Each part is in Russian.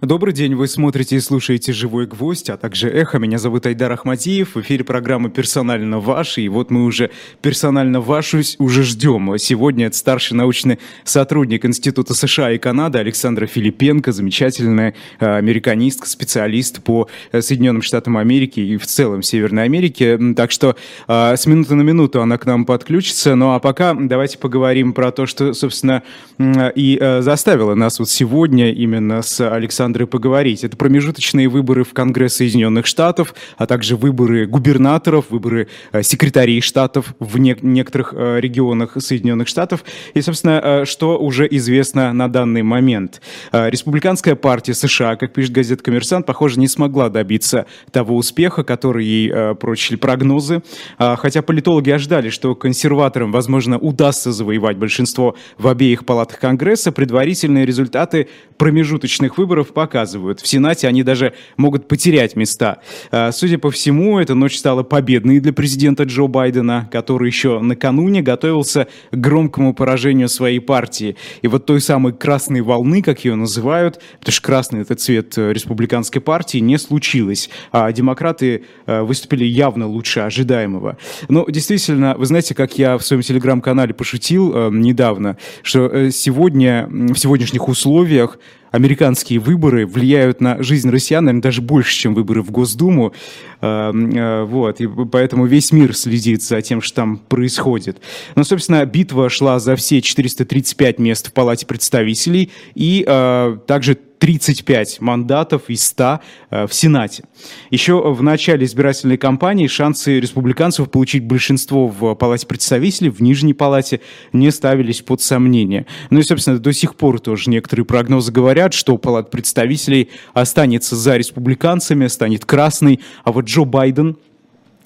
Добрый день, вы смотрите и слушаете «Живой гвоздь», а также «Эхо». Меня зовут Айдар Ахмадиев, в эфире программы «Персонально ваш», и вот мы уже персонально вашу уже ждем. Сегодня это старший научный сотрудник Института США и Канады Александра Филипенко, замечательная э, американистка, специалист по э, Соединенным Штатам Америки и в целом Северной Америке. Так что э, с минуты на минуту она к нам подключится. Ну а пока давайте поговорим про то, что, собственно, и заставило нас вот сегодня именно с Александром Александрой поговорить. Это промежуточные выборы в Конгресс Соединенных Штатов, а также выборы губернаторов, выборы э, секретарей штатов в не некоторых э, регионах Соединенных Штатов. И, собственно, э, что уже известно на данный момент. Республиканская партия США, как пишет газета «Коммерсант», похоже, не смогла добиться того успеха, который ей прочили прогнозы. Хотя политологи ожидали, что консерваторам, возможно, удастся завоевать большинство в обеих палатах Конгресса, предварительные результаты промежуточных выборов показывают. В Сенате они даже могут потерять места. А, судя по всему, эта ночь стала победной для президента Джо Байдена, который еще накануне готовился к громкому поражению своей партии. И вот той самой красной волны, как ее называют, потому что красный это цвет э, республиканской партии, не случилось. А демократы э, выступили явно лучше ожидаемого. Но действительно, вы знаете, как я в своем телеграм-канале пошутил э, недавно, что сегодня, в сегодняшних условиях американские выборы влияют на жизнь россиян, наверное, даже больше, чем выборы в Госдуму. Э, э, вот, и поэтому весь мир следит за тем, что там происходит. Но, собственно, битва шла за все 435 мест в Палате представителей и э, также 35 мандатов из 100 э, в Сенате. Еще в начале избирательной кампании шансы республиканцев получить большинство в Палате представителей, в Нижней Палате, не ставились под сомнение. Ну и, собственно, до сих пор тоже некоторые прогнозы говорят, что Палата представителей останется за республиканцами, станет красной, а вот Джо Байден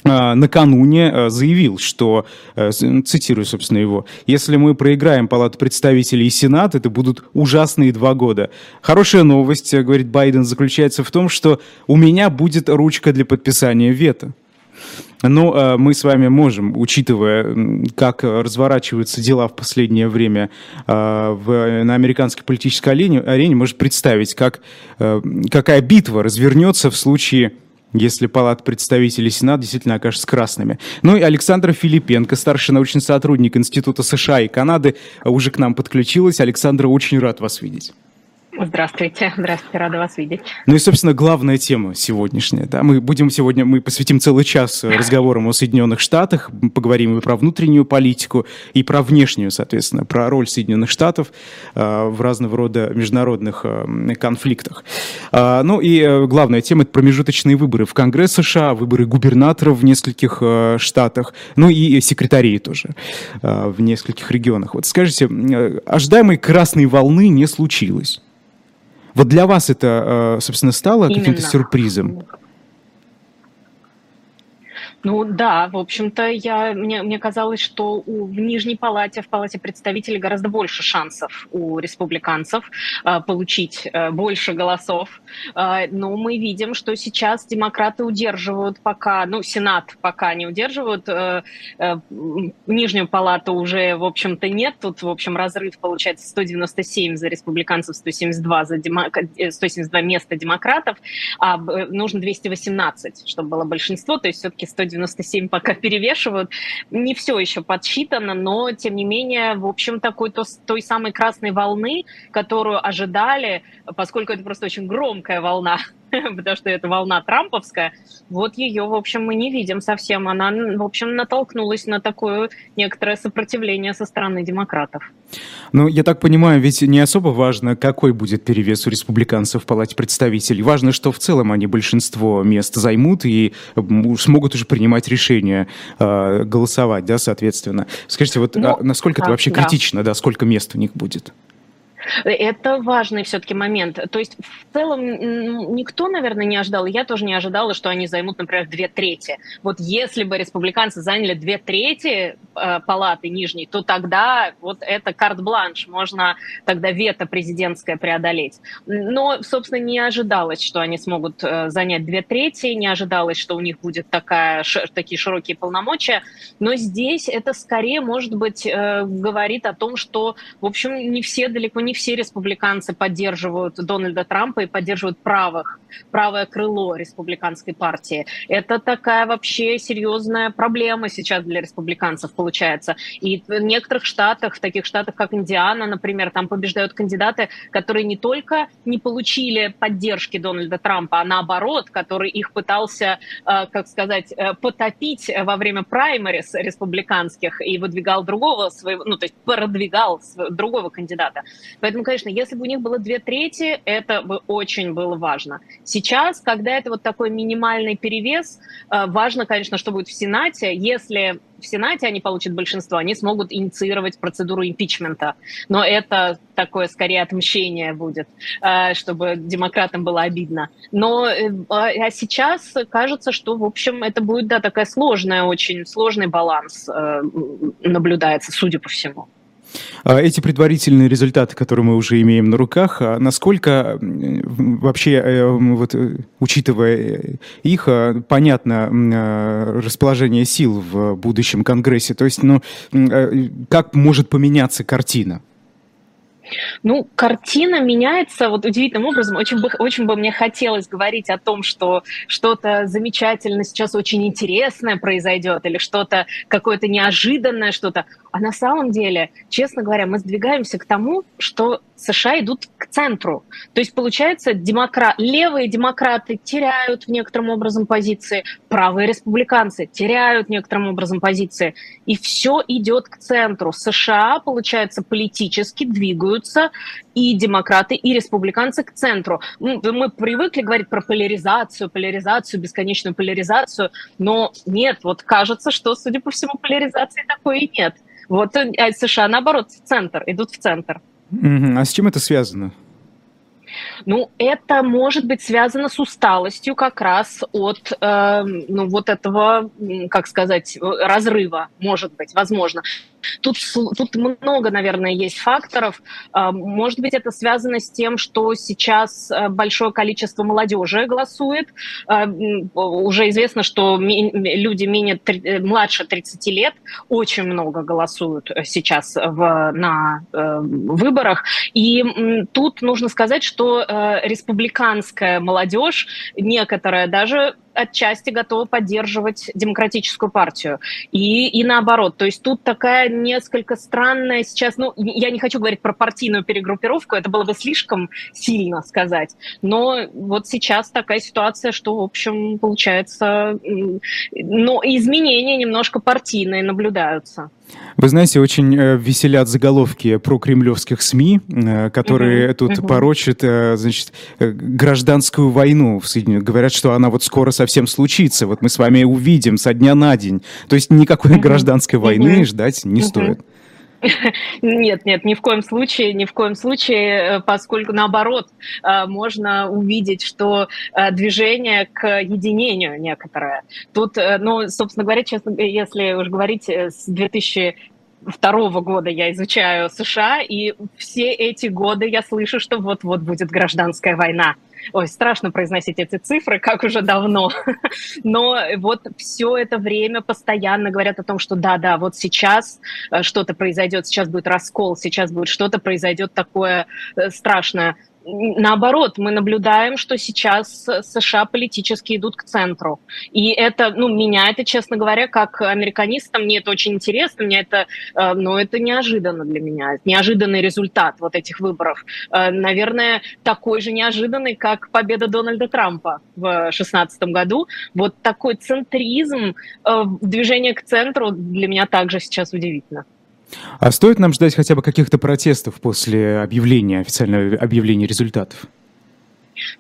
накануне а, заявил, что, э, цитирую, собственно, его, «Если мы проиграем Палату представителей и Сенат, это будут ужасные два года. Хорошая новость, э, говорит Байден, заключается в том, что у меня будет ручка для подписания вето». Но э, мы с вами можем, учитывая, как разворачиваются дела в последнее время э, на американской политической арене, может представить, как, э, какая битва развернется в случае если палат представителей Сената действительно окажется красными. Ну и Александра Филипенко, старший научный сотрудник Института США и Канады, уже к нам подключилась. Александра, очень рад вас видеть. Здравствуйте, здравствуйте, рада вас видеть. Ну и, собственно, главная тема сегодняшняя. Да? Мы будем сегодня, мы посвятим целый час разговорам о Соединенных Штатах, поговорим и про внутреннюю политику, и про внешнюю, соответственно, про роль Соединенных Штатов э, в разного рода международных э, конфликтах. Э, ну и э, главная тема – это промежуточные выборы в Конгресс США, выборы губернаторов в нескольких э, штатах, ну и секретарей тоже э, в нескольких регионах. Вот скажите, э, ожидаемой красной волны не случилось. Вот для вас это, э, собственно, стало каким-то сюрпризом? Ну да, в общем-то, я, мне, мне казалось, что у, в Нижней Палате, в Палате представителей гораздо больше шансов у республиканцев э, получить э, больше голосов. Э, но мы видим, что сейчас демократы удерживают пока, ну, Сенат пока не удерживают, э, э, Нижнюю Палату уже, в общем-то, нет. Тут, в общем, разрыв получается 197 за республиканцев, 172 за демок... 172 места демократов, а э, нужно 218, чтобы было большинство, то есть все-таки 190 97 пока перевешивают. Не все еще подсчитано, но, тем не менее, в общем, такой то, той самой красной волны, которую ожидали, поскольку это просто очень громкая волна потому что это волна трамповская, вот ее, в общем, мы не видим совсем. Она, в общем, натолкнулась на такое некоторое сопротивление со стороны демократов. Ну, я так понимаю, ведь не особо важно, какой будет перевес у республиканцев в Палате представителей. Важно, что в целом они большинство мест займут и смогут уже принимать решения э, голосовать, да, соответственно. Скажите, вот ну, а насколько а, это вообще да. критично, да, сколько мест у них будет? Это важный все-таки момент. То есть в целом никто, наверное, не ожидал, я тоже не ожидала, что они займут, например, две трети. Вот если бы республиканцы заняли две трети э, палаты нижней, то тогда вот это карт-бланш, можно тогда вето президентское преодолеть. Но, собственно, не ожидалось, что они смогут э, занять две трети, не ожидалось, что у них будет такая, ш, такие широкие полномочия. Но здесь это скорее, может быть, э, говорит о том, что, в общем, не все далеко не не все республиканцы поддерживают Дональда Трампа и поддерживают правых, правое крыло республиканской партии. Это такая вообще серьезная проблема сейчас для республиканцев получается. И в некоторых штатах, в таких штатах, как Индиана, например, там побеждают кандидаты, которые не только не получили поддержки Дональда Трампа, а наоборот, который их пытался, э, как сказать, э, потопить во время праймерис республиканских и выдвигал другого своего, ну, то есть продвигал другого кандидата. Поэтому, конечно, если бы у них было две трети, это бы очень было важно. Сейчас, когда это вот такой минимальный перевес, э, важно, конечно, что будет в Сенате. Если в Сенате они получат большинство, они смогут инициировать процедуру импичмента. Но это такое скорее отмщение будет, э, чтобы демократам было обидно. Но э, а сейчас кажется, что, в общем, это будет, да, такая сложная, очень сложный баланс наблюдается, судя по всему. А эти предварительные результаты, которые мы уже имеем на руках, а насколько вообще, э, вот, э, учитывая их, а, понятно расположение сил в будущем Конгрессе? То есть, ну, как может поменяться картина? Ну, картина меняется вот удивительным образом. Очень бы, очень бы мне хотелось говорить о том, что что-то замечательное сейчас очень интересное произойдет, или что-то какое-то неожиданное, что-то. А на самом деле, честно говоря, мы сдвигаемся к тому, что США идут к центру. То есть, получается, демократ, левые демократы теряют некоторым образом позиции, правые республиканцы теряют некоторым образом позиции. И все идет к центру. США, получается, политически двигаются и демократы, и республиканцы к центру. Мы, мы привыкли говорить про поляризацию, поляризацию, бесконечную поляризацию, но нет, вот кажется, что, судя по всему, поляризации такой и нет. Вот э, а США, наоборот, в центр, идут в центр. А с чем это связано? Ну, это может быть связано с усталостью как раз от, э, ну, вот этого, как сказать, разрыва, может быть, возможно. Тут, тут много, наверное, есть факторов. А, может быть, это связано с тем, что сейчас э, большое количество молодежи голосует. А, уже известно, что люди менее, э, младше 30 лет очень много голосуют э, сейчас в, на выборах. И тут нужно сказать, что республиканская молодежь, некоторая даже отчасти готова поддерживать демократическую партию. И, и наоборот. То есть тут такая несколько странная сейчас, ну, я не хочу говорить про партийную перегруппировку, это было бы слишком сильно сказать. Но вот сейчас такая ситуация, что, в общем, получается, ну, изменения немножко партийные наблюдаются. Вы знаете, очень э, веселят заголовки про кремлевских СМИ, э, которые угу, тут угу. порочат, э, значит, гражданскую войну в Соединенных. Говорят, что она вот скоро совсем случится. Вот мы с вами увидим со дня на день. То есть никакой угу. гражданской войны угу. ждать не угу. стоит. Нет, нет, ни в коем случае, ни в коем случае, поскольку наоборот можно увидеть, что движение к единению некоторое. Тут, ну, собственно говоря, честно, если уж говорить с 2000 второго года я изучаю США, и все эти годы я слышу, что вот-вот будет гражданская война. Ой, страшно произносить эти цифры, как уже давно. Но вот все это время постоянно говорят о том, что да-да, вот сейчас э, что-то произойдет, сейчас будет раскол, сейчас будет что-то произойдет такое э, страшное. Наоборот, мы наблюдаем, что сейчас США политически идут к центру. И это, ну, меня это, честно говоря, как американиста, мне это очень интересно, мне это, э, ну, это неожиданно для меня, неожиданный результат вот этих выборов. Э, наверное, такой же неожиданный, как победа Дональда Трампа в 2016 году. Вот такой центризм, э, движение к центру для меня также сейчас удивительно. А стоит нам ждать хотя бы каких-то протестов после объявления, официального объявления результатов?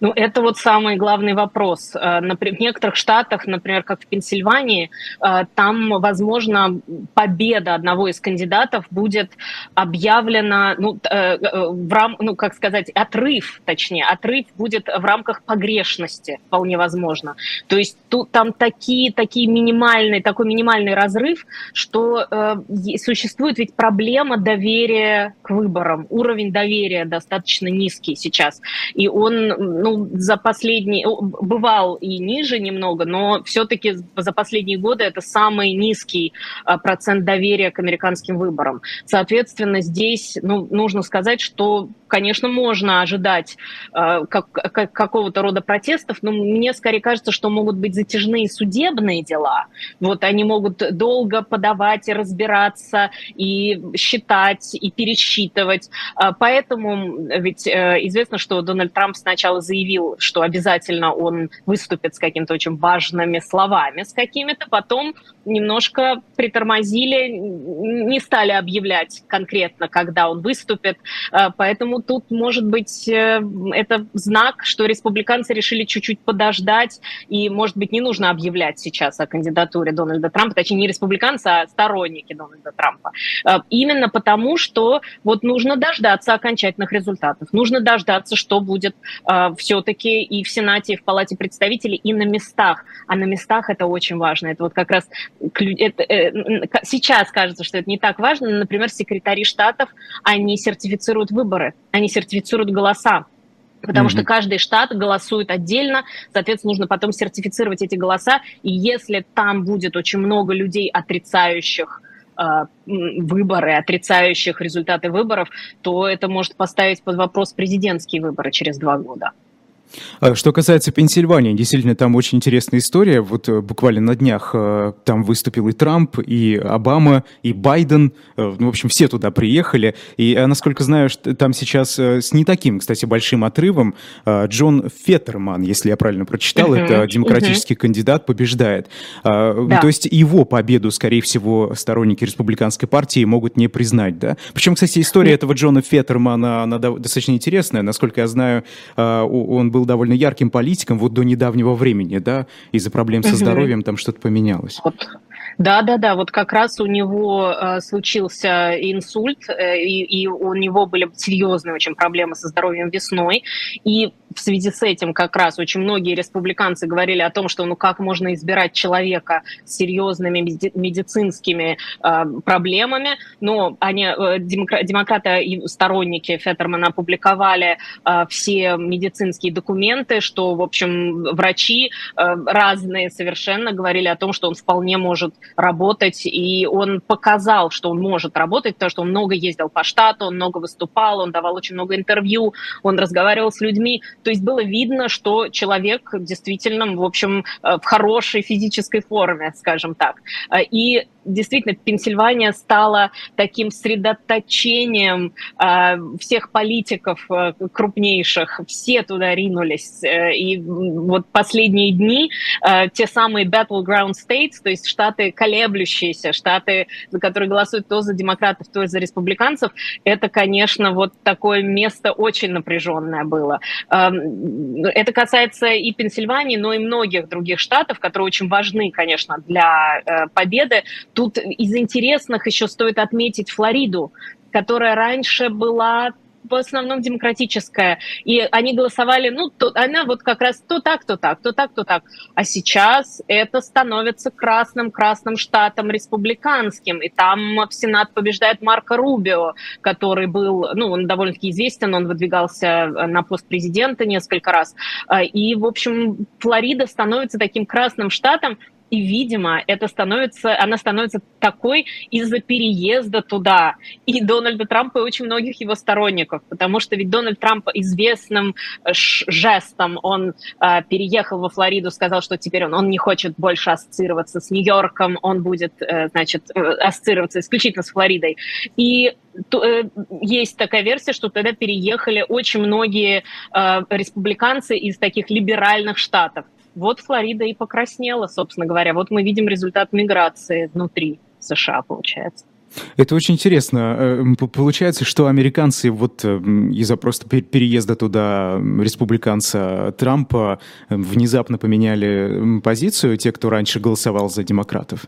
Ну, это вот самый главный вопрос. Э, например, в некоторых штатах, например, как в Пенсильвании, э, там, возможно, победа одного из кандидатов будет объявлена, ну, э, в рам, ну, как сказать, отрыв, точнее, отрыв будет в рамках погрешности, вполне возможно. То есть тут там такие, такие минимальные, такой минимальный разрыв, что э, существует ведь проблема доверия к выборам. Уровень доверия достаточно низкий сейчас. И он ну, за последние, бывал и ниже немного, но все-таки за последние годы это самый низкий а, процент доверия к американским выборам. Соответственно, здесь ну, нужно сказать, что конечно, можно ожидать э, как, как, какого-то рода протестов, но мне скорее кажется, что могут быть затяжные судебные дела. Вот они могут долго подавать и разбираться, и считать, и пересчитывать. Э, поэтому ведь э, известно, что Дональд Трамп сначала заявил, что обязательно он выступит с какими-то очень важными словами, с какими-то, потом немножко притормозили, не стали объявлять конкретно, когда он выступит. Э, поэтому тут, может быть, э, это знак, что республиканцы решили чуть-чуть подождать, и, может быть, не нужно объявлять сейчас о кандидатуре Дональда Трампа, точнее, не республиканцы, а сторонники Дональда Трампа. Э, именно потому, что вот нужно дождаться окончательных результатов, нужно дождаться, что будет все-таки и в Сенате, и в Палате представителей, и на местах. А на местах это очень важно. Это вот как раз это, сейчас кажется, что это не так важно. Например, секретари штатов, они сертифицируют выборы они сертифицируют голоса. Потому mm-hmm. что каждый штат голосует отдельно, соответственно, нужно потом сертифицировать эти голоса. И если там будет очень много людей, отрицающих э, выборы, отрицающих результаты выборов, то это может поставить под вопрос президентские выборы через два года. А что касается Пенсильвании, действительно, там очень интересная история. Вот э, буквально на днях э, там выступил и Трамп, и Обама, и Байден. Э, ну, в общем, все туда приехали. И, насколько знаю, там сейчас с не таким, кстати, большим отрывом Джон Феттерман, если я правильно прочитал, uh-huh, это демократический uh-huh. кандидат, побеждает. Да. То есть его победу, скорее всего, сторонники республиканской партии могут не признать, да? Причем, кстати, история этого Джона Феттермана, она достаточно интересная. Насколько я знаю, он был был довольно ярким политиком вот до недавнего времени, да, из-за проблем со здоровьем там что-то поменялось. Вот. Да, да, да. Вот как раз у него э, случился инсульт, э, и, и у него были серьезные очень проблемы со здоровьем весной. И в связи с этим как раз очень многие республиканцы говорили о том, что ну как можно избирать человека с серьезными медицинскими э, проблемами. Но они, э, демокра- демократы и сторонники Феттермана опубликовали э, все медицинские документы, что, в общем, врачи э, разные совершенно говорили о том, что он вполне может работать, и он показал, что он может работать, потому что он много ездил по штату, он много выступал, он давал очень много интервью, он разговаривал с людьми, то есть было видно, что человек действительно, в общем, э, в хорошей физической форме, скажем так. Э, и действительно Пенсильвания стала таким средоточением э, всех политиков э, крупнейших. Все туда ринулись. Э, и вот последние дни э, те самые battleground states, то есть штаты колеблющиеся, штаты, которые голосуют то за демократов, то за республиканцев, это, конечно, вот такое место очень напряженное было. Э, это касается и Пенсильвании, но и многих других штатов, которые очень важны, конечно, для э, победы. Тут из интересных еще стоит отметить Флориду, которая раньше была в основном демократическая. И они голосовали, ну, то, она вот как раз то так, то так, то так, то так. А сейчас это становится красным-красным штатом республиканским. И там в Сенат побеждает Марко Рубио, который был, ну, он довольно-таки известен, он выдвигался на пост президента несколько раз. И, в общем, Флорида становится таким красным штатом, и, видимо, это становится, она становится такой из-за переезда туда и Дональда Трампа и очень многих его сторонников, потому что ведь Дональд Трамп известным э, жестом, он э, переехал во Флориду, сказал, что теперь он, он не хочет больше ассоциироваться с Нью-Йорком, он будет, э, значит, э, ассоциироваться исключительно с Флоридой. И то, э, есть такая версия, что тогда переехали очень многие э, республиканцы из таких либеральных штатов. Вот Флорида и покраснела, собственно говоря. Вот мы видим результат миграции внутри США, получается. Это очень интересно. Э, получается, что американцы вот э, из-за просто переезда туда республиканца Трампа э, внезапно поменяли позицию, те, кто раньше голосовал за демократов?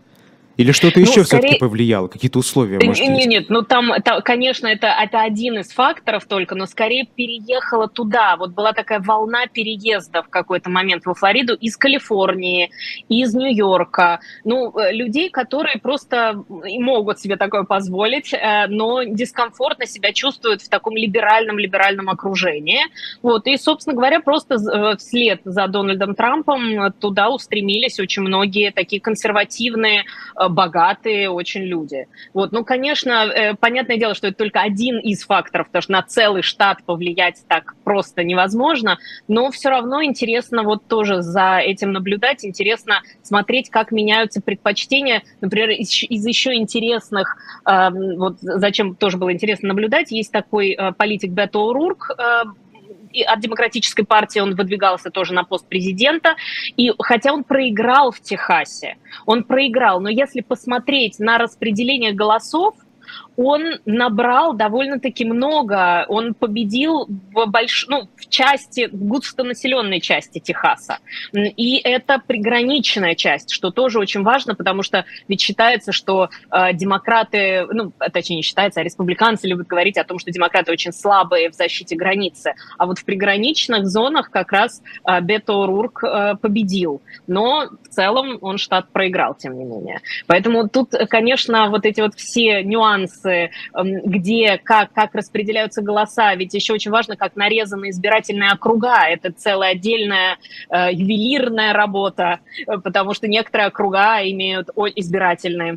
Или что-то еще ну, скорее... все-таки повлияло, какие-то условия, может Нет, нет, нет, ну там, там, конечно, это, это один из факторов только, но скорее переехала туда. Вот была такая волна переезда в какой-то момент во Флориду из Калифорнии, из Нью-Йорка. Ну, э, людей, которые просто могут себе такое позволить, э, но дискомфортно себя чувствуют в таком либеральном-либеральном окружении. Вот, и, собственно говоря, просто э, вслед за Дональдом Трампом туда устремились очень многие такие консервативные Э, богатые очень люди. Вот, ну, конечно, э, понятное дело, что это только один из факторов, потому что на целый штат повлиять так просто невозможно, но все равно интересно вот тоже за этим наблюдать, интересно смотреть, как меняются предпочтения, например, из, из еще интересных, э, вот зачем тоже было интересно наблюдать, есть такой э, политик Бето Урурк, э, от демократической партии он выдвигался тоже на пост президента. И хотя он проиграл в Техасе, он проиграл, но если посмотреть на распределение голосов, он набрал довольно-таки много. Он победил в, больш... ну, в части, в густонаселенной части Техаса. И это приграничная часть, что тоже очень важно, потому что ведь считается, что э, демократы, ну, точнее не считается, а республиканцы любят говорить о том, что демократы очень слабые в защите границы. А вот в приграничных зонах как раз э, Бето Рурк э, победил. Но в целом он штат проиграл, тем не менее. Поэтому тут, конечно, вот эти вот все нюансы нюансы, эм, где, как, как распределяются голоса. Ведь еще очень важно, как нарезаны избирательные округа. Это целая отдельная э, ювелирная работа, э, потому что некоторые округа имеют избирательные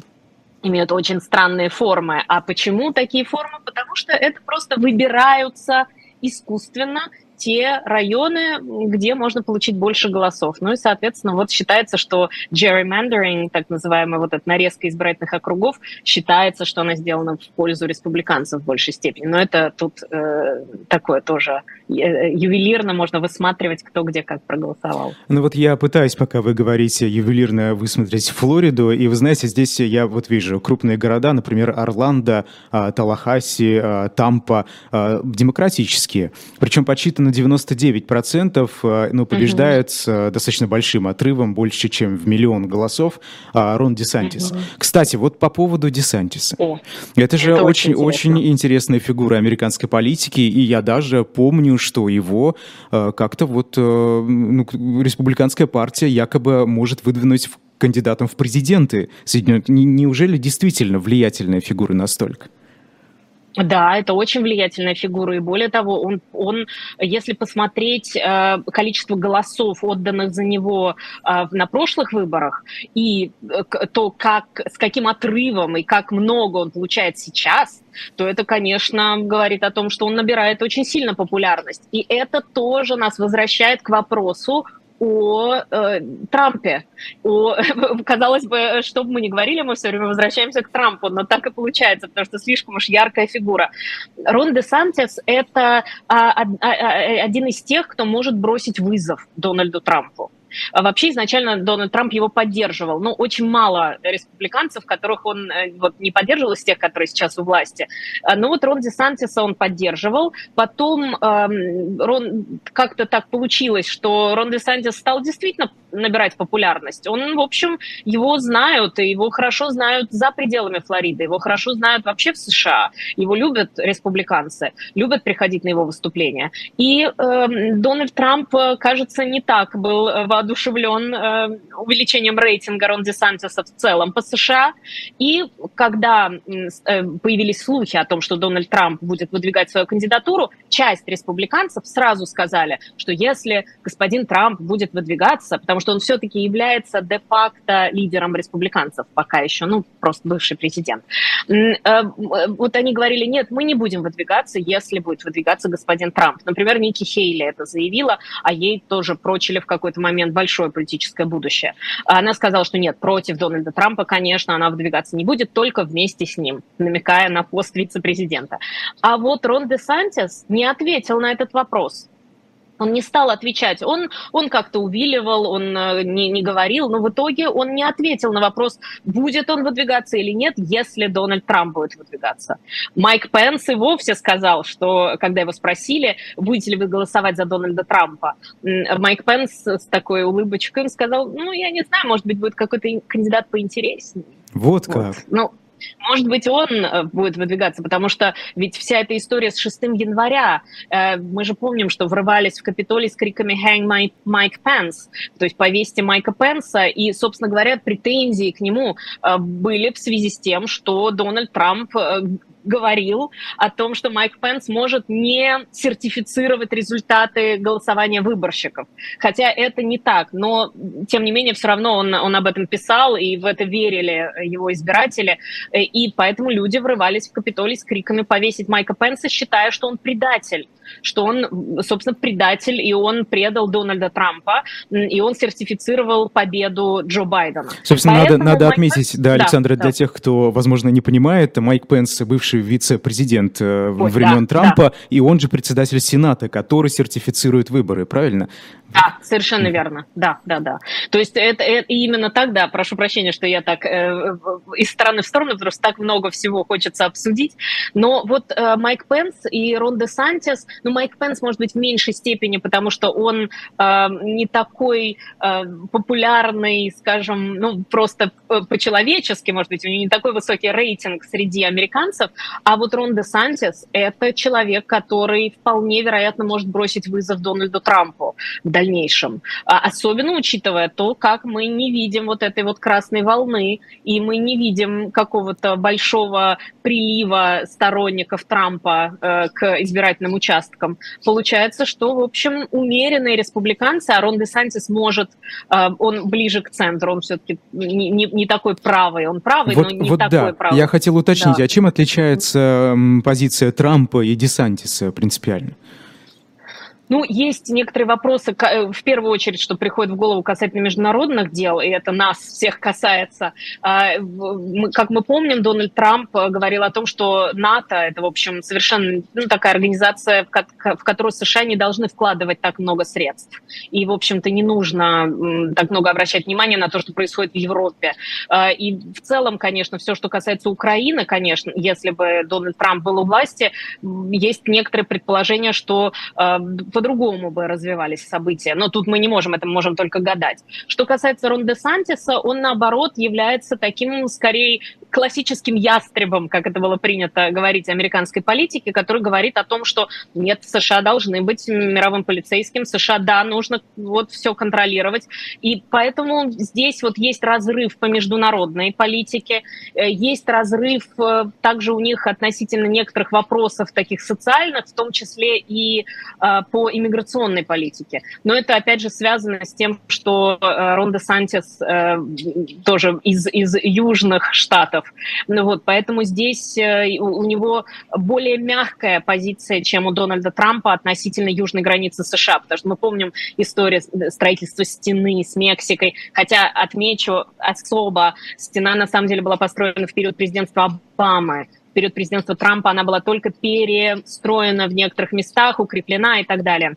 имеют очень странные формы. А почему такие формы? Потому что это просто выбираются искусственно те районы, где можно получить больше голосов. Ну и, соответственно, вот считается, что gerrymandering, так называемая вот эта нарезка избирательных округов, считается, что она сделана в пользу республиканцев в большей степени. Но это тут э, такое тоже э, ювелирно можно высматривать, кто где как проголосовал. Ну вот я пытаюсь, пока вы говорите, ювелирно высмотреть Флориду, и вы знаете, здесь я вот вижу крупные города, например, Орландо, а, Талахаси, а, Тампа, а, демократические, причем подсчитаны на 99%, э, ну, побеждает с угу. достаточно большим отрывом, больше, чем в миллион голосов, а, Рон Десантис. Угу. Кстати, вот по поводу Десантиса. О, это же очень-очень очень интересная фигура американской политики, и я даже помню, что его э, как-то вот ну, республиканская партия якобы может выдвинуть кандидатом в президенты Соединенных. Неужели действительно влиятельная фигура настолько? Да, это очень влиятельная фигура, и более того, он, он если посмотреть э, количество голосов, отданных за него э, на прошлых выборах, и э, то, как, с каким отрывом и как много он получает сейчас, то это, конечно, говорит о том, что он набирает очень сильно популярность. И это тоже нас возвращает к вопросу о э, Трампе. О, казалось бы, что бы мы ни говорили, мы все время возвращаемся к Трампу, но так и получается, потому что слишком уж яркая фигура. Рон де Сантис – это а, а, а, один из тех, кто может бросить вызов Дональду Трампу. А вообще изначально Дональд Трамп его поддерживал. Ну, очень мало республиканцев, которых он э, вот, не поддерживал из тех, которые сейчас у власти. А, но вот Рон Десантиса он поддерживал. Потом эм, как-то так получилось, что Рон Десантис стал действительно набирать популярность. Он, в общем, его знают, и его хорошо знают за пределами Флориды, его хорошо знают вообще в США. Его любят республиканцы, любят приходить на его выступления. И э, Дональд Трамп, кажется, не так был э, воодушевлен э, увеличением рейтинга Рон Десантиса в целом по США. И когда э, появились слухи о том, что Дональд Трамп будет выдвигать свою кандидатуру, часть республиканцев сразу сказали, что если господин Трамп будет выдвигаться, потому что он все-таки является де-факто лидером республиканцев пока еще, ну, просто бывший президент. Э, вот они говорили, нет, мы не будем выдвигаться, если будет выдвигаться господин Трамп. Например, Ники Хейли это заявила, а ей тоже прочили в какой-то момент момент большое политическое будущее. Она сказала, что нет, против Дональда Трампа, конечно, она выдвигаться не будет, только вместе с ним, намекая на пост вице-президента. А вот Рон де Сантис не ответил на этот вопрос. Он не стал отвечать. Он, он как-то увиливал, он э, не, не говорил, но в итоге он не ответил на вопрос, будет он выдвигаться или нет, если Дональд Трамп будет выдвигаться. Майк Пенс и вовсе сказал, что, когда его спросили, будете ли вы голосовать за Дональда Трампа, Майк Пенс с такой улыбочкой сказал, ну, я не знаю, может быть, будет какой-то кандидат поинтереснее. Вот как. Вот. Ну, может быть, он э, будет выдвигаться, потому что ведь вся эта история с 6 января, э, мы же помним, что врывались в Капитолий с криками «Hang Mike, Pence», то есть «повесьте Майка Пенса», и, собственно говоря, претензии к нему э, были в связи с тем, что Дональд Трамп говорил о том, что Майк Пенс может не сертифицировать результаты голосования выборщиков. Хотя это не так, но тем не менее все равно он, он об этом писал, и в это верили его избиратели, и поэтому люди врывались в Капитолий с криками повесить Майка Пенса, считая, что он предатель что он, собственно, предатель, и он предал Дональда Трампа, и он сертифицировал победу Джо Байдена. Собственно, Поэтому надо, надо Майк отметить, Пенс... да, Александра, да, для да. тех, кто, возможно, не понимает, Майк Пенс, бывший вице-президент э, Ой, времен да, Трампа, да. и он же председатель Сената, который сертифицирует выборы, правильно? Да, совершенно верно. Да, да, да. То есть это, это именно так, да, прошу прощения, что я так э, из стороны в сторону, потому что так много всего хочется обсудить. Но вот э, Майк Пенс и Рон де Сантис, ну, Майк Пенс, может быть, в меньшей степени, потому что он э, не такой э, популярный, скажем, ну, просто по-человечески, может быть, у него не такой высокий рейтинг среди американцев, а вот Рон де Сантис — это человек, который вполне вероятно может бросить вызов Дональду Трампу в дальнейшем. А особенно учитывая то, как мы не видим вот этой вот красной волны, и мы не видим какого-то большого прилива сторонников Трампа э, к избирательным участкам. Получается, что, в общем, умеренные республиканцы, а Рон де Сантис может, э, он ближе к центру, он все-таки не, не, не такой правый, он правый, вот, но не вот такой да. правый. Я хотел уточнить, да. а чем отличается позиция Трампа и Десантиса принципиально? Ну, есть некоторые вопросы, э, в первую очередь, что приходит в голову касательно международных дел, и это нас всех касается. А, как мы помним, Дональд Трамп э, говорил о том, что НАТО — это, в общем, совершенно ну, такая организация, в которую США не должны вкладывать так много средств. И, в общем-то, не нужно так много обращать внимание на то, что происходит в Европе. А, и в целом, конечно, все, что касается Украины, конечно, если бы Дональд Трамп был у власти, есть некоторые предположения, что э, по-другому бы развивались события. Но тут мы не можем, это мы можем только гадать. Что касается Рон Сантиса, он, наоборот, является таким, скорее, классическим ястребом, как это было принято говорить американской политике, который говорит о том, что нет, США должны быть мировым полицейским, США, да, нужно вот все контролировать. И поэтому здесь вот есть разрыв по международной политике, э, есть разрыв э, также у них относительно некоторых вопросов таких социальных, в том числе и э, по иммиграционной политике. Но это, опять же, связано с тем, что Рон де Сантис тоже из, из южных штатов. Ну вот, поэтому здесь э, у, него более мягкая позиция, чем у Дональда Трампа относительно южной границы США, потому что мы помним историю строительства стены с Мексикой, хотя отмечу особо, стена на самом деле была построена в период президентства Обамы, период президентства Трампа она была только перестроена в некоторых местах, укреплена и так далее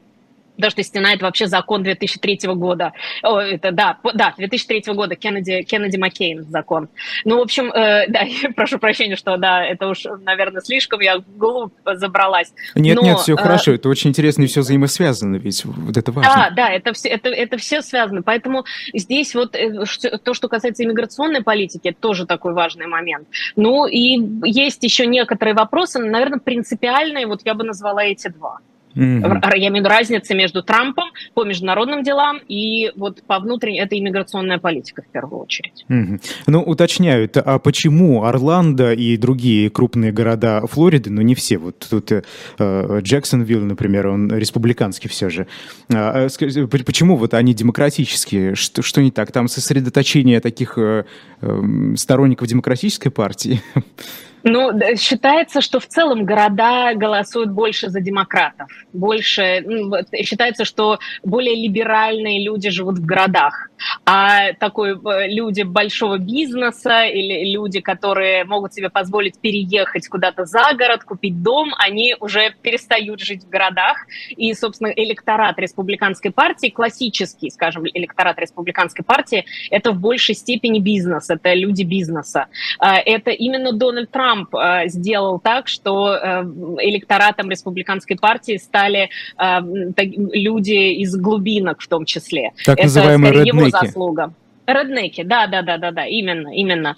потому что стена – это вообще закон 2003 года. О, это, да, да, 2003 года, Кеннеди, Кеннеди Маккейн закон. Ну, в общем, э, да, прошу прощения, что, да, это уж, наверное, слишком, я глубь забралась. Нет, Но, нет, все э, хорошо, это очень интересно и все взаимосвязано, ведь вот это важно. Да, да, это все, это, это все связано, поэтому здесь вот э, то, что касается иммиграционной политики, это тоже такой важный момент. Ну, и есть еще некоторые вопросы, наверное, принципиальные, вот я бы назвала эти два. Mm-hmm. Я имею в виду разница между Трампом по международным делам и вот по внутренней, это иммиграционная политика в первую очередь. Mm-hmm. Ну, уточняют, а почему Орландо и другие крупные города Флориды, ну не все, вот тут э, Джексонвилл, например, он республиканский все же, а, а почему вот они демократические, что, что не так? Там сосредоточение таких э, э, сторонников демократической партии? Ну, считается, что в целом города голосуют больше за демократов. Больше ну, считается, что более либеральные люди живут в городах. А такой э, люди большого бизнеса или люди, которые могут себе позволить переехать куда-то за город, купить дом, они уже перестают жить в городах. И, собственно, электорат республиканской партии, классический, скажем, электорат республиканской партии, это в большей степени бизнес, это люди бизнеса. А, это именно Дональд Трамп Трамп э, сделал так, что э, электоратом республиканской партии стали э, люди из глубинок в том числе. Так Это называемые скорее его заслуга. Реднеки, да, да, да, да, да, именно, именно.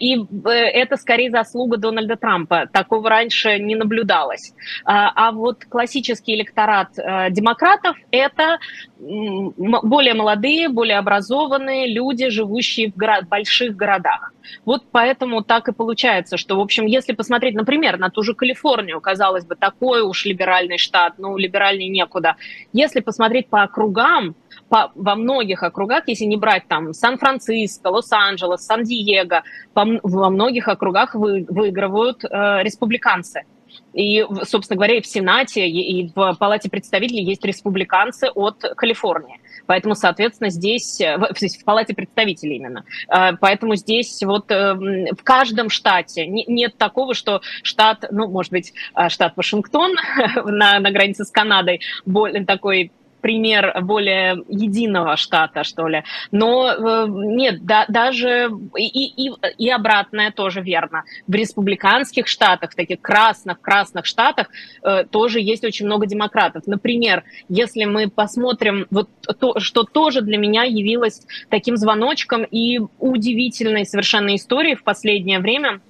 И это скорее заслуга Дональда Трампа. Такого раньше не наблюдалось. А вот классический электорат демократов – это более молодые, более образованные люди, живущие в город, больших городах. Вот поэтому так и получается, что, в общем, если посмотреть, например, на ту же Калифорнию, казалось бы, такой уж либеральный штат, ну, либеральней некуда. Если посмотреть по округам, по, во многих округах, если не брать там Сан-Франциско, Лос-Анджелес, Сан-Диего, во многих округах вы, выигрывают э, республиканцы. И, собственно говоря, и в Сенате, и в Палате представителей есть республиканцы от Калифорнии. Поэтому, соответственно, здесь, э, в Палате представителей именно, э, поэтому здесь вот э, в каждом штате нет такого, что штат, ну, может быть, штат Вашингтон на, на границе с Канадой, более такой пример более единого штата, что ли. Но э, нет, да, даже и, и, и обратное тоже верно. В республиканских штатах, в таких красных-красных штатах э, тоже есть очень много демократов. Например, если мы посмотрим, вот то, что тоже для меня явилось таким звоночком и удивительной совершенно историей в последнее время –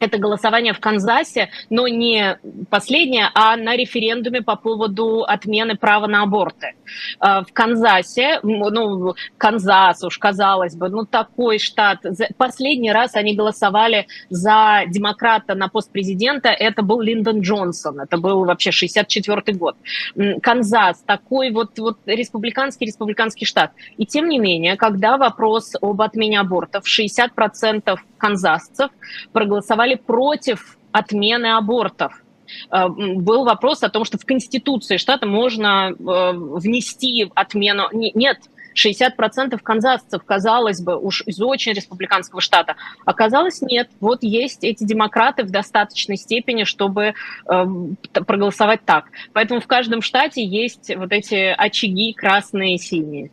это голосование в Канзасе, но не последнее, а на референдуме по поводу отмены права на аборты. А, в Канзасе, ну, Канзас уж казалось бы, ну, такой штат. Последний раз они голосовали за демократа на пост президента, это был Линдон Джонсон, это был вообще 64 год. Канзас, такой вот, вот республиканский, республиканский штат. И тем не менее, когда вопрос об отмене абортов, 60% канзасцев проголосовали против отмены абортов э, был вопрос о том, что в Конституции штата можно э, внести отмену. Нет, 60% канзасцев, казалось бы, уж из очень республиканского штата. Оказалось, нет. Вот есть эти демократы в достаточной степени, чтобы э, проголосовать так. Поэтому в каждом штате есть вот эти очаги красные и синие.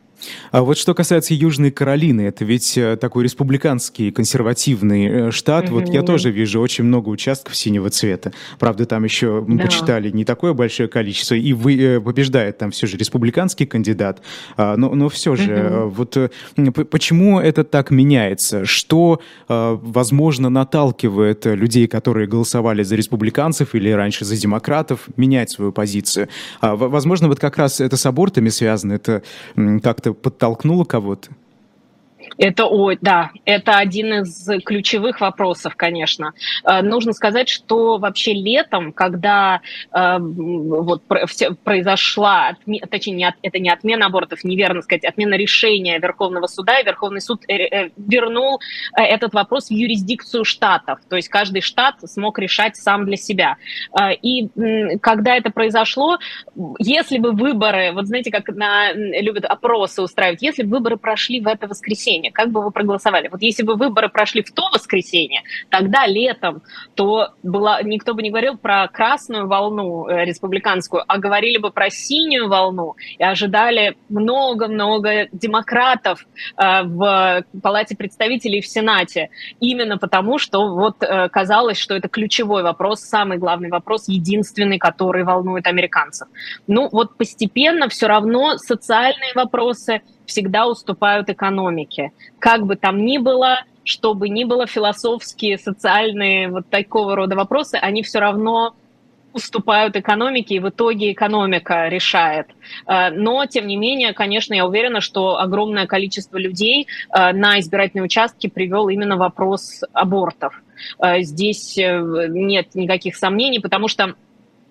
А вот что касается Южной Каролины, это ведь э, такой республиканский консервативный э, штат. Mm-hmm. Вот я тоже вижу очень много участков синего цвета. Правда, там еще мы да. почитали не такое большое количество, и вы, э, побеждает там все же республиканский кандидат. А, но, но все же, mm-hmm. вот почему это так меняется? Что, возможно, наталкивает людей, которые голосовали за республиканцев или раньше за демократов, менять свою позицию? А, возможно, вот как раз это с абортами связано, это как-то как-то подтолкнуло кого-то? Это, ой, да, это один из ключевых вопросов, конечно. Э, нужно сказать, что вообще летом, когда э, вот произошла, точнее, это не отмена абортов, неверно сказать, отмена решения Верховного суда, и Верховный суд э, вернул этот вопрос в юрисдикцию штатов, то есть каждый штат смог решать сам для себя. И когда это произошло, если бы выборы, вот знаете, как на, любят опросы устраивать, если бы выборы прошли в это воскресенье, воскресенье, как бы вы проголосовали? Вот если бы выборы прошли в то воскресенье, тогда летом, то была, никто бы не говорил про красную волну э, республиканскую, а говорили бы про синюю волну и ожидали много-много демократов э, в Палате представителей в Сенате. Именно потому, что вот э, казалось, что это ключевой вопрос, самый главный вопрос, единственный, который волнует американцев. Ну вот постепенно все равно социальные вопросы – всегда уступают экономике. Как бы там ни было, что бы ни было, философские, социальные, вот такого рода вопросы, они все равно уступают экономике, и в итоге экономика решает. Э, но, тем не менее, конечно, я уверена, что огромное количество людей э, на избирательные участки привел именно вопрос абортов. Э, здесь нет никаких сомнений, потому что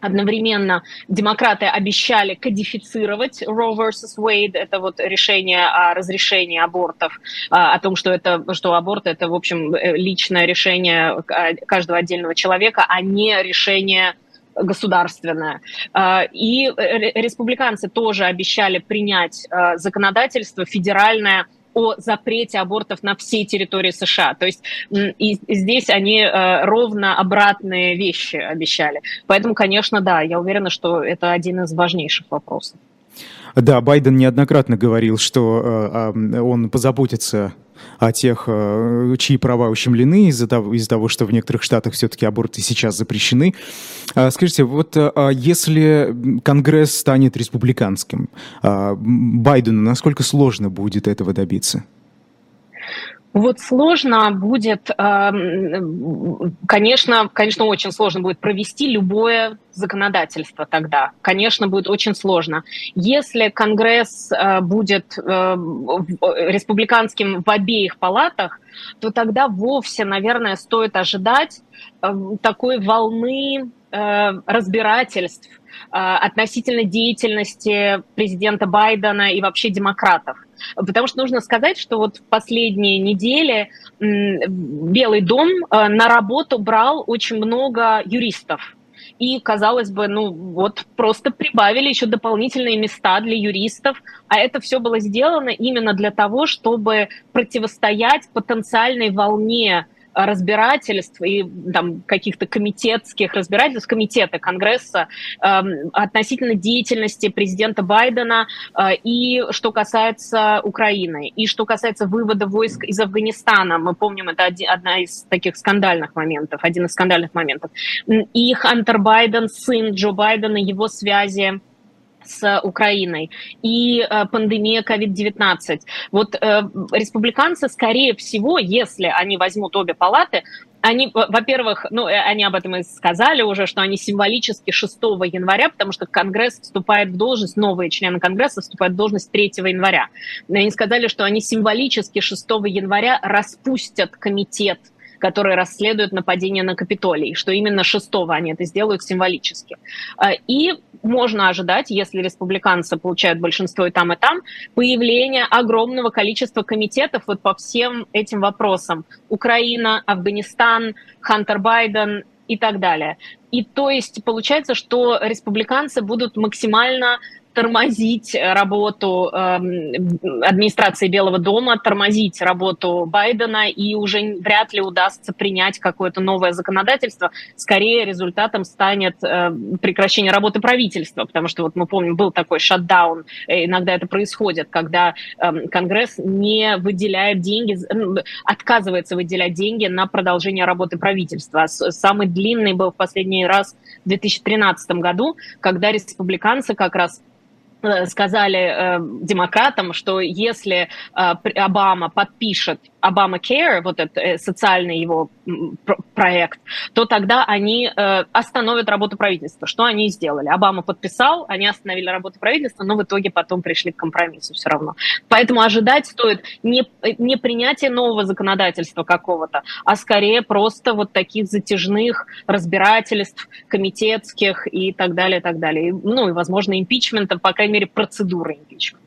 Одновременно демократы обещали кодифицировать Roe vs. Wade, это вот решение о разрешении абортов, а, о том, что, это, что аборт – это, в общем, э, личное решение каждого отдельного человека, а не решение государственное. А, и республиканцы тоже обещали принять а, законодательство федеральное о запрете абортов на всей территории США. То есть и здесь они э, ровно обратные вещи обещали. Поэтому, конечно, да, я уверена, что это один из важнейших вопросов. Да, Байден неоднократно говорил, что э, он позаботится о тех, э, чьи права ущемлены из-за того, из того, что в некоторых штатах все-таки аборты сейчас запрещены. А, скажите, вот а, а если Конгресс станет республиканским, Байдену насколько сложно будет этого добиться? Вот сложно будет, эм, конечно, конечно, очень сложно будет провести любое законодательство тогда. Конечно, будет очень сложно. Если Конгресс э, будет э, республиканским в обеих палатах, то тогда вовсе, наверное, стоит ожидать э, такой волны разбирательств относительно деятельности президента Байдена и вообще демократов. Потому что нужно сказать, что вот в последние недели Белый дом э, на работу брал очень много юристов. И, казалось бы, ну вот просто прибавили еще дополнительные места для юристов, а это все было сделано именно для того, чтобы противостоять потенциальной волне разбирательств и там, каких-то комитетских разбирательств, комитета Конгресса э, относительно деятельности президента Байдена э, и что касается Украины, и что касается вывода войск из Афганистана. Мы помним, это один, одна из таких скандальных моментов, один из скандальных моментов. И Хантер Байден, сын Джо Байдена, его связи с Украиной и э, пандемия COVID-19. Вот э, республиканцы, скорее всего, если они возьмут обе палаты, они, во-первых, ну, э, они об этом и сказали уже, что они символически 6 января, потому что Конгресс вступает в должность, новые члены Конгресса вступают в должность 3 января. Они сказали, что они символически 6 января распустят комитет который расследует нападение на Капитолий, что именно 6 они это сделают символически. А, и можно ожидать, если республиканцы получают большинство и там, и там, появление огромного количества комитетов вот по всем этим вопросам. Украина, Афганистан, Хантер Байден и так далее. И то есть получается, что республиканцы будут максимально тормозить работу э, администрации Белого дома, тормозить работу Байдена, и уже вряд ли удастся принять какое-то новое законодательство. Скорее результатом станет э, прекращение работы правительства, потому что вот мы помним, был такой шатдаун, э, иногда это происходит, когда э, Конгресс не выделяет деньги, отказывается выделять деньги на продолжение работы правительства. Самый длинный был в последний раз в 2013 году, когда республиканцы как раз Э, сказали э, демократам, что если э, Обама подпишет Обама Care, вот этот э, социальный его проект, то тогда они э, остановят работу правительства. Что они сделали? Обама подписал, они остановили работу правительства, но в итоге потом пришли к компромиссу все равно. Поэтому ожидать стоит не, не принятие нового законодательства какого-то, а скорее просто вот таких затяжных разбирательств комитетских и так далее, так далее. Ну и, возможно, импичмента, по крайней мере, процедуры импичмента.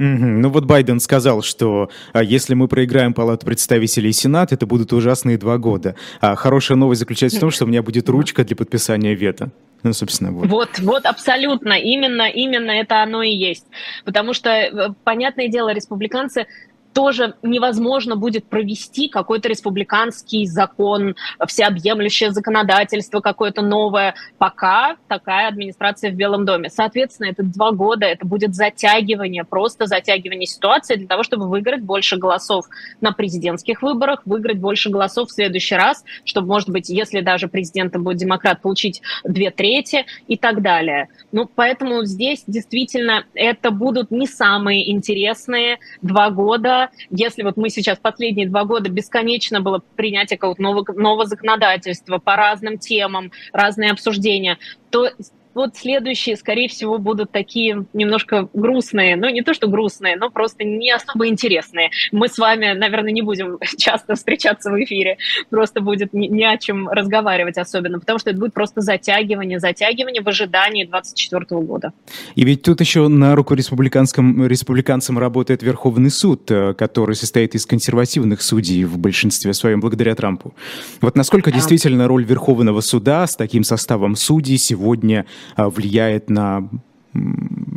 Угу. Ну вот Байден сказал, что а, если мы проиграем Палату представителей и Сенат, это будут ужасные два года. А хорошая новость заключается в том, что у меня будет ручка для подписания вето. Ну, собственно, вот. Вот, вот абсолютно, именно, именно это оно и есть. Потому что, э, понятное дело, республиканцы тоже невозможно будет провести какой-то республиканский закон, всеобъемлющее законодательство какое-то новое, пока такая администрация в Белом доме. Соответственно, это два года, это будет затягивание, просто затягивание ситуации для того, чтобы выиграть больше голосов на президентских выборах, выиграть больше голосов в следующий раз, чтобы, может быть, если даже президентом будет демократ, получить две трети и так далее. Ну, поэтому здесь действительно это будут не самые интересные два года, если вот мы сейчас последние два года бесконечно было принятие какого-то нового, нового законодательства по разным темам, разные обсуждения, то вот следующие, скорее всего, будут такие немножко грустные. Ну, не то, что грустные, но просто не особо интересные. Мы с вами, наверное, не будем часто встречаться в эфире. Просто будет ни, ни о чем разговаривать особенно, потому что это будет просто затягивание, затягивание в ожидании 2024 года. И ведь тут еще на руку республиканским, республиканцам работает Верховный суд, э, который состоит из консервативных судей в большинстве своем благодаря Трампу. Вот насколько действительно роль Верховного суда с таким составом судей сегодня влияет на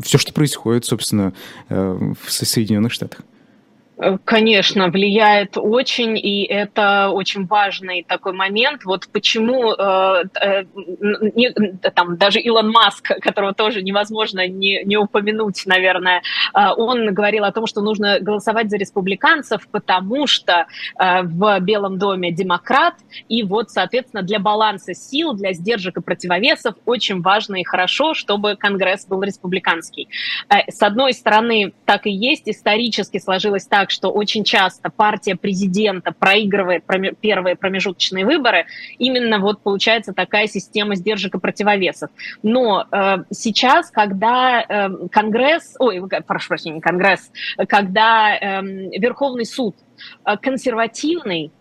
все, что происходит, собственно, э, в Соединенных Штатах? Э, конечно, влияет очень, и это очень важный такой момент. Вот почему э, э, там даже Илон Маск, которого тоже невозможно не, не упомянуть, наверное, э, он говорил о том, что нужно голосовать за республиканцев, потому что э, в Белом доме демократ, и вот, соответственно, для баланса сил, для сдержек и противовесов очень важно и хорошо, чтобы Конгресс был республиканский. Э, с одной стороны, так и есть, исторически сложилось так, что очень часто партия президента проигрывает первые промежуточные выборы, именно вот получается такая система сдержек и противовесов. Но э, сейчас, когда э, Конгресс, ой, прошу прощения, Конгресс, когда э, Верховный суд э, консервативный,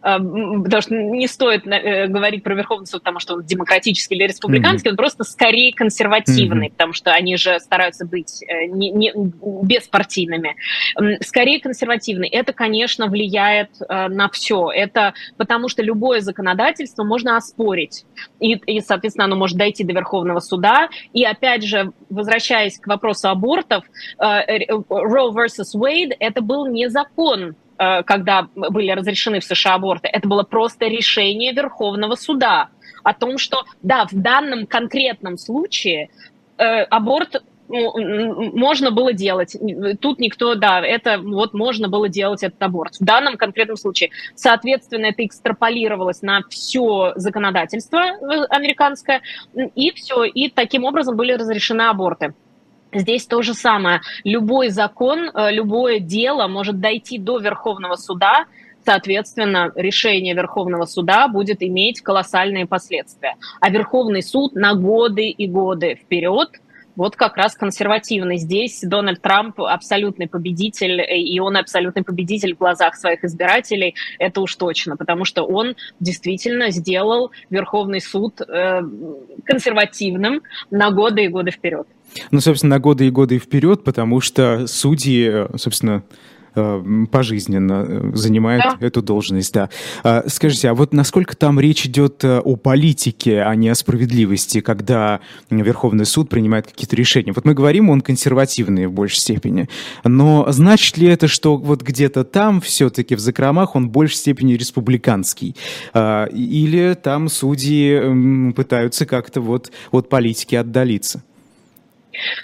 потому что не стоит э, говорить про Верховный суд, потому что он демократический или республиканский, mm-hmm. он просто скорее консервативный, mm-hmm. потому что они же стараются быть э, не, не, беспартийными. Скорее консервативный. Это, конечно, влияет э, на все. Это потому что любое законодательство можно оспорить. И, и, соответственно, оно может дойти до Верховного суда. И, опять же, возвращаясь к вопросу абортов, Roe versus Wade, это был не закон когда были разрешены в США аборты, это было просто решение Верховного суда о том, что да, в данном конкретном случае э, аборт ну, можно было делать. Тут никто, да, это вот можно было делать этот аборт. В данном конкретном случае. Соответственно, это экстраполировалось на все законодательство э, американское, и все, и таким образом были разрешены аборты. Здесь то же самое. Любой закон, э, любое дело может дойти до Верховного суда, соответственно, решение Верховного суда будет иметь колоссальные последствия. А Верховный суд на годы и годы вперед вот как раз консервативный. Здесь Дональд Трамп абсолютный победитель, и он абсолютный победитель в глазах своих избирателей, это уж точно, потому что он действительно сделал Верховный суд э, консервативным на годы и годы вперед. Ну, собственно, на годы и годы вперед, потому что судьи, собственно, э, пожизненно э, занимает да. эту должность, да. А, скажите, а вот насколько там речь идет э, о политике, а не о справедливости, когда Верховный суд принимает какие-то решения? Вот мы говорим, он консервативный в большей степени, но значит ли это, что вот где-то там все-таки в закромах он в большей степени республиканский? А, или там судьи пытаются как-то вот от политики отдалиться?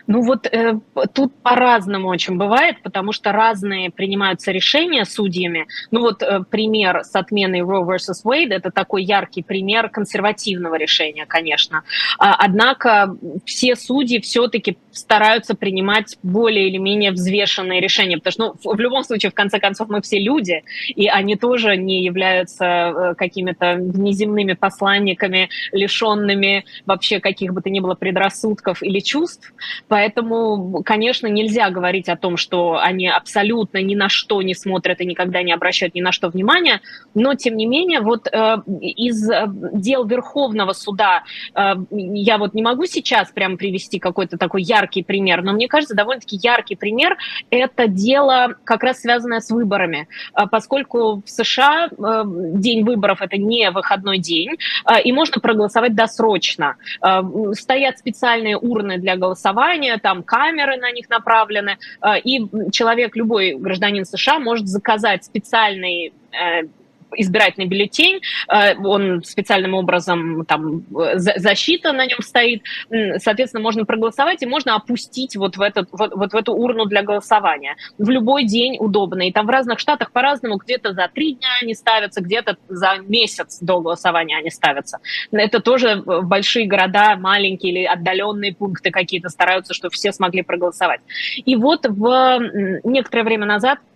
Ну вот э, тут по-разному очень бывает, потому что разные принимаются решения судьями. Ну вот э, пример с отменой Roe vs. Wade – это такой яркий пример консервативного решения, конечно. А, однако все судьи все-таки стараются принимать более или менее взвешенные решения, потому что ну, в любом случае, в конце концов, мы все люди, и они тоже не являются э, какими-то внеземными посланниками, лишенными вообще каких бы то ни было предрассудков или чувств. Поэтому, конечно, нельзя говорить о том, что они абсолютно ни на что не смотрят и никогда не обращают ни на что внимания, но, тем не менее, вот э, из э, дел Верховного суда э, я вот не могу сейчас прям привести какой-то такой яркий пример, но мне кажется, довольно-таки яркий пример – это дело как раз связанное с выборами, э, поскольку в США э, день выборов – это не выходной день, э, и можно проголосовать досрочно. Стоят специальные урны для голосования, там камеры на них направлены, и человек, любой гражданин США может заказать специальный э, избирательный бюллетень, э, он специальным образом, там, защита на нем стоит, соответственно, можно проголосовать и можно опустить вот в, этот, вот, вот в эту урну для голосования. В любой день удобно. И там в разных штатах по-разному, где-то за три дня они ставятся, где-то за месяц до голосования они ставятся. Это тоже большие города, маленькие или отдаленные пункты какие-то стараются, чтобы все смогли проголосовать. И вот в некоторое время назад Э,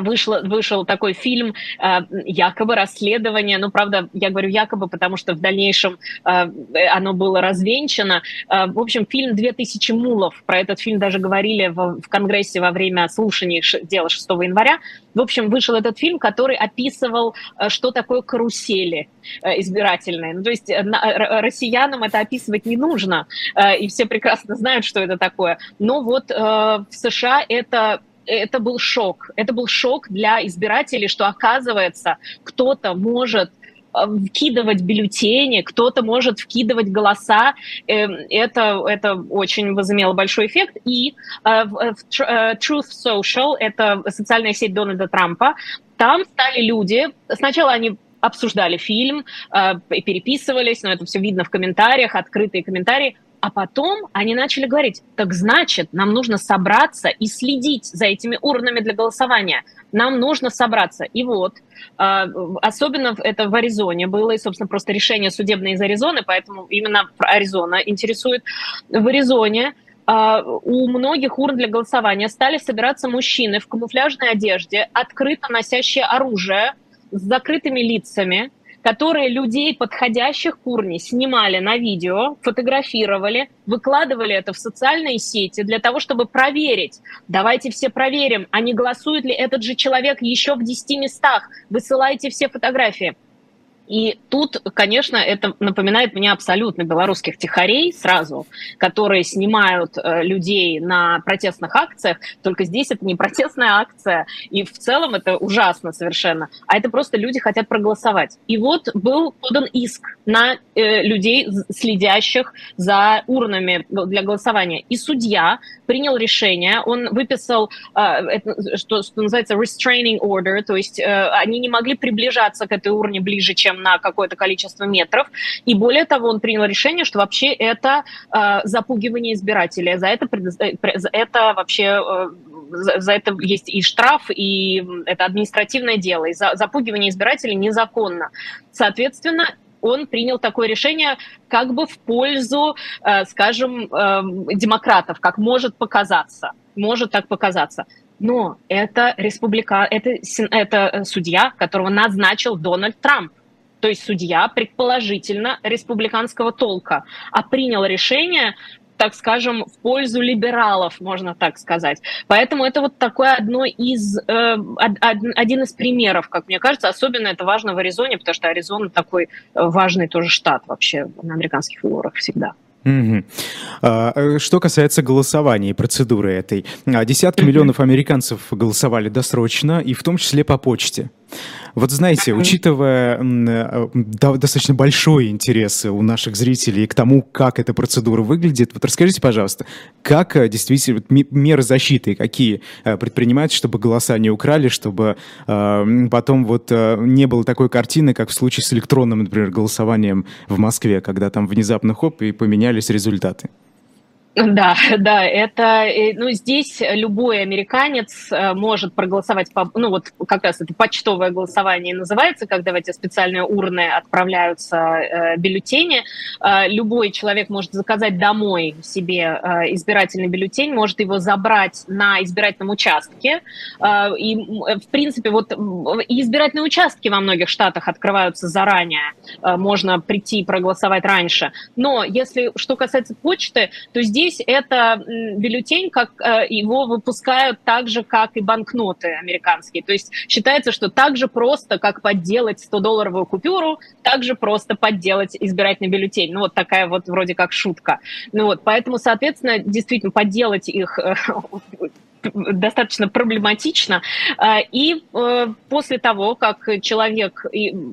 вышло, вышел такой фильм, э, якобы расследование, ну, правда, я говорю якобы, потому что в дальнейшем э, оно было развенчано. В общем, фильм «2000 мулов», про этот фильм даже говорили в, в Конгрессе во время слушаний дела 6 января. В общем, вышел этот фильм, который описывал, что такое карусели избирательные. Ну, то есть россиянам это описывать не нужно, и все прекрасно знают, что это такое. Но вот в США это это был шок. Это был шок для избирателей, что оказывается кто-то может э, вкидывать бюллетени, кто-то может вкидывать голоса. Эм, это, это очень возымело большой эффект. И э, э, Truth Social, это социальная сеть Дональда Трампа, там стали люди, сначала они обсуждали фильм, переписывались, но это все видно в комментариях, открытые комментарии, а потом они начали говорить, так значит, нам нужно собраться и следить за этими урнами для голосования. Нам нужно собраться. И вот, а, особенно это в Аризоне было, и, собственно, просто решение судебное из Аризоны, поэтому именно Аризона интересует. В Аризоне а, у многих урн для голосования стали собираться мужчины в камуфляжной одежде, открыто носящие оружие, с закрытыми лицами, которые людей, подходящих к урне, снимали на видео, фотографировали, выкладывали это в социальные сети для того, чтобы проверить. Давайте все проверим, а не голосует ли этот же человек еще в 10 местах. Высылайте все фотографии. И тут, конечно, это напоминает мне абсолютно белорусских тихарей сразу, которые снимают э, людей на протестных акциях, только здесь это не протестная акция, и в целом это ужасно совершенно, а это просто люди хотят проголосовать. И вот был подан иск на э, людей, следящих за урнами для голосования. И судья принял решение, он выписал, э, это, что, что называется restraining order, то есть э, они не могли приближаться к этой урне ближе, чем чем на какое-то количество метров. И более того, он принял решение, что вообще это э, запугивание избирателя. За это, э, за это вообще э, за, за это есть и штраф, и это административное дело. И за, запугивание избирателей незаконно. Соответственно, он принял такое решение как бы в пользу, э, скажем, э, демократов, как может показаться. Может так показаться. Но это республика, это, это судья, которого назначил Дональд Трамп то есть судья, предположительно, республиканского толка, а принял решение так скажем, в пользу либералов, можно так сказать. Поэтому это вот такое одно из, э, один из примеров, как мне кажется. Особенно это важно в Аризоне, потому что Аризона такой э, важный тоже штат вообще на американских выборах всегда. Угу. Что касается голосования и процедуры этой, а, десятки миллионов американцев голосовали досрочно, и в том числе по почте. Вот знаете, учитывая э, достаточно большой интерес у наших зрителей к тому, как эта процедура выглядит, вот расскажите, пожалуйста, как э, действительно меры защиты, какие э, предпринимают, чтобы голоса не украли, чтобы потом вот не было такой картины, как в случае с электронным, например, голосованием в Москве, когда там внезапно хоп и поменялись результаты. Да, да, это, э, ну, здесь любой американец э, может проголосовать, по, ну, вот как раз это почтовое голосование называется, когда в эти специальные урны отправляются э, бюллетени. Любой человек может заказать домой себе избирательный бюллетень, может его забрать на избирательном участке. И, в принципе, вот и избирательные участки во многих штатах открываются заранее, можно прийти и проголосовать раньше. Но если, что касается почты, то здесь здесь это бюллетень, как э, его выпускают так же, как и банкноты американские. То есть считается, что так же просто, как подделать 100-долларовую купюру, так же просто подделать избирательный бюллетень. Ну вот такая вот вроде как шутка. Ну вот, поэтому, соответственно, действительно подделать их э, достаточно проблематично. А, и э, после того, как человек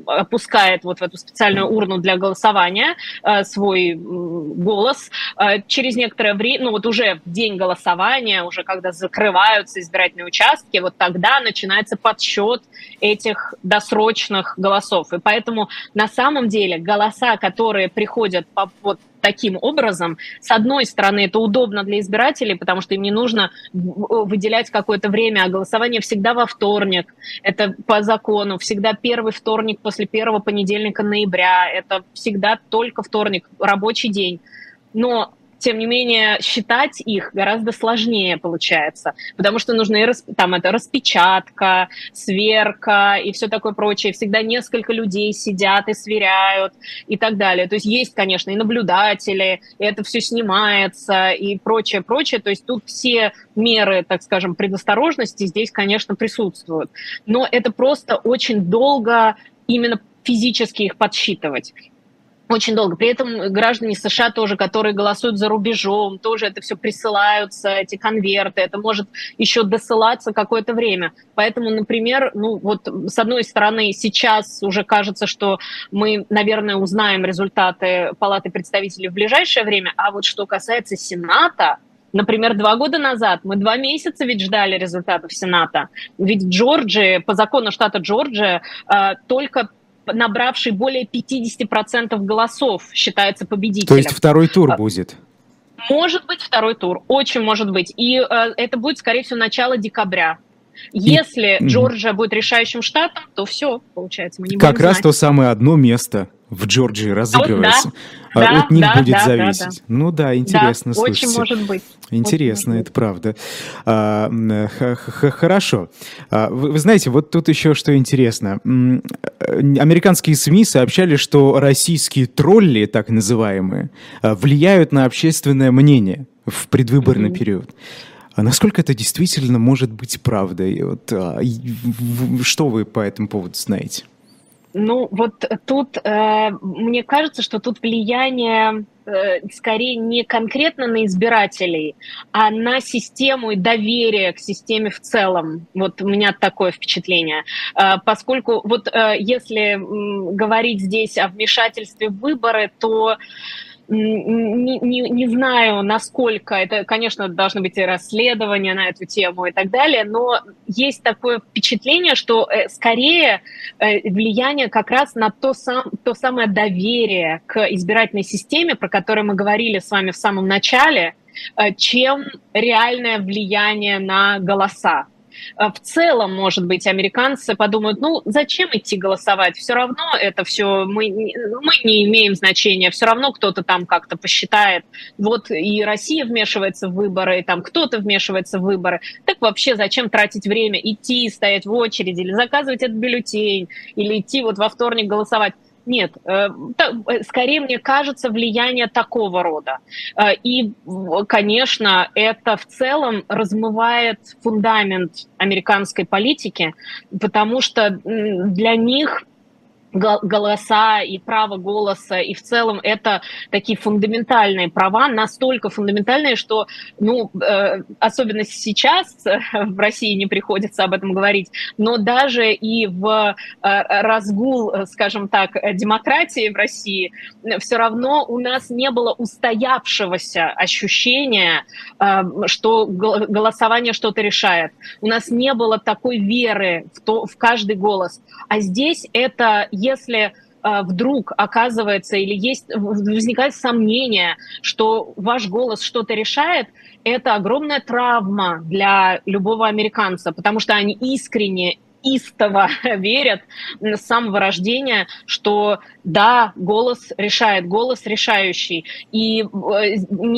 опускает вот в эту специальную урну для голосования э, свой голос, э, через некоторое время, ну вот уже в день голосования, уже когда закрываются избирательные участки, вот тогда начинается подсчет этих досрочных голосов. И поэтому на самом деле голоса, которые приходят по, вот, таким образом, с одной стороны, это удобно для избирателей, потому что им не нужно выделять какое-то время, а голосование всегда во вторник, это по закону, всегда первый вторник после первого понедельника ноября, это всегда только вторник, рабочий день. Но тем не менее, считать их гораздо сложнее получается, потому что нужны там это распечатка, сверка и все такое прочее. Всегда несколько людей сидят и сверяют и так далее. То есть есть, конечно, и наблюдатели, и это все снимается и прочее, прочее. То есть тут все меры, так скажем, предосторожности здесь, конечно, присутствуют. Но это просто очень долго именно физически их подсчитывать очень долго. При этом граждане США тоже, которые голосуют за рубежом, тоже это все присылаются, эти конверты, это может еще досылаться какое-то время. Поэтому, например, ну вот с одной стороны сейчас уже кажется, что мы, наверное, узнаем результаты Палаты представителей в ближайшее время, а вот что касается Сената, Например, два года назад мы два месяца ведь ждали результатов Сената. Ведь в Джорджии, по закону штата Джорджия, э, только набравший более 50% голосов считается победителем. То есть второй тур а, будет? Может быть второй тур, очень может быть. И э, это будет, скорее всего, начало декабря. Если и... Джорджия будет решающим штатом, то все, получается, мы не Как раз знать. то самое одно место в Джорджии разыгрывается. Вот, да, а от них да, будет да, зависеть. Да, да. Ну да, интересно, да, слушайте. Очень может быть. Интересно, очень это правда. А, хорошо. А, вы, вы знаете, вот тут еще что интересно. Американские СМИ сообщали, что российские тролли, так называемые, а, влияют на общественное мнение в предвыборный mm-hmm. период. А насколько это действительно может быть правдой? Вот, а, что вы по этому поводу знаете? Ну, вот тут э, мне кажется, что тут влияние э, скорее не конкретно на избирателей, а на систему и доверие к системе в целом. Вот у меня такое впечатление. Э, поскольку вот э, если э, говорить здесь о вмешательстве в выборы, то не, не, знаю, насколько это, конечно, должны быть и расследования на эту тему и так далее, но есть такое впечатление, что э, скорее э, влияние как раз на то, сам, то самое доверие к избирательной системе, про которое мы говорили с вами в самом начале, э, чем реальное влияние на голоса. Э, в целом, может быть, американцы подумают, ну, зачем идти голосовать? Все равно это все, мы, мы не имеем значения, все равно кто-то там как-то посчитает. Вот и Россия вмешивается в выборы, и там кто-то вмешивается в выборы. Так вообще зачем тратить время, идти, стоять в очереди, или заказывать этот бюллетень, или идти вот во вторник голосовать? Нет, э, э, скорее мне кажется влияние такого рода. Э, и, конечно, это в целом размывает фундамент американской политики, потому что для них голоса и право голоса, и в целом это такие фундаментальные права, настолько фундаментальные, что, ну, э, особенно сейчас в России не приходится об этом говорить, но даже и в э, разгул, скажем так, демократии в России все равно у нас не было устоявшегося ощущения, э, что голосование что-то решает. У нас не было такой веры в, то, в каждый голос. А здесь это если э, вдруг оказывается или есть возникает сомнение, что ваш голос что-то решает, это огромная травма для любого американца, потому что они искренне истово верят с самого рождения, что да, голос решает, голос решающий. И э,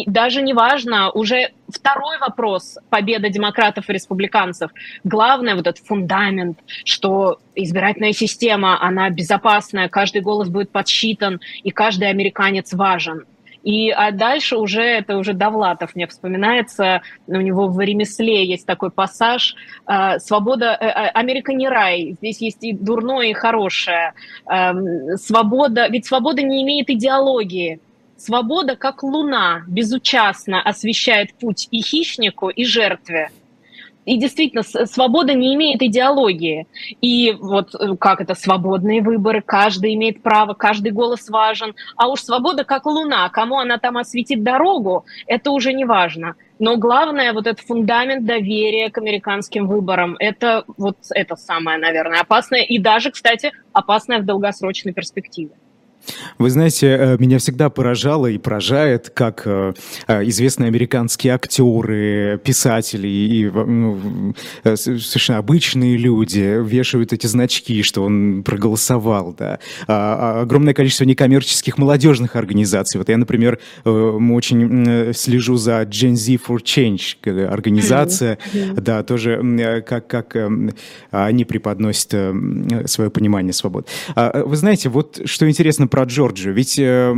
даже не важно, уже второй вопрос победа демократов и республиканцев. Главное вот этот фундамент, что избирательная система, она безопасная, каждый голос будет подсчитан, и каждый американец важен. И а дальше уже, это уже Довлатов мне вспоминается, у него в «Ремесле» есть такой пассаж э, «Свобода, э, э, Америка не рай, здесь есть и дурное, и хорошее. Эм, свобода, ведь свобода не имеет идеологии, Свобода, как луна, безучастно освещает путь и хищнику, и жертве. И действительно, свобода не имеет идеологии. И вот э, как это, свободные выборы, каждый имеет право, каждый голос важен. А уж свобода как луна, кому она там осветит дорогу, это уже не важно. Но главное, вот этот фундамент доверия к американским выборам, это вот это самое, наверное, опасное. И даже, кстати, опасное в долгосрочной перспективе. Вы знаете, э, меня всегда поражало и поражает, как э, э, известные американские актеры, писатели и ну, совершенно обычные люди вешают эти значки, что он проголосовал. Да. А, а огромное количество некоммерческих молодежных организаций. Вот я, например, очень слежу за Gen Z for Change, организация, mm-hmm. да, тоже как, как они преподносят свое понимание свободы. А, вы знаете, вот что интересно про Джорджию. Ведь э,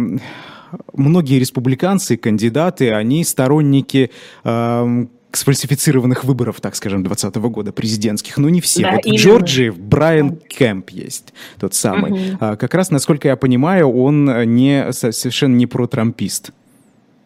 многие республиканцы, кандидаты, они сторонники э, сфальсифицированных выборов, так скажем, 2020 года, президентских, но не все. Да, вот именно. в Джорджии Брайан Кэмп есть, тот самый. Угу. А, как раз, насколько я понимаю, он не, совершенно не про-трампист.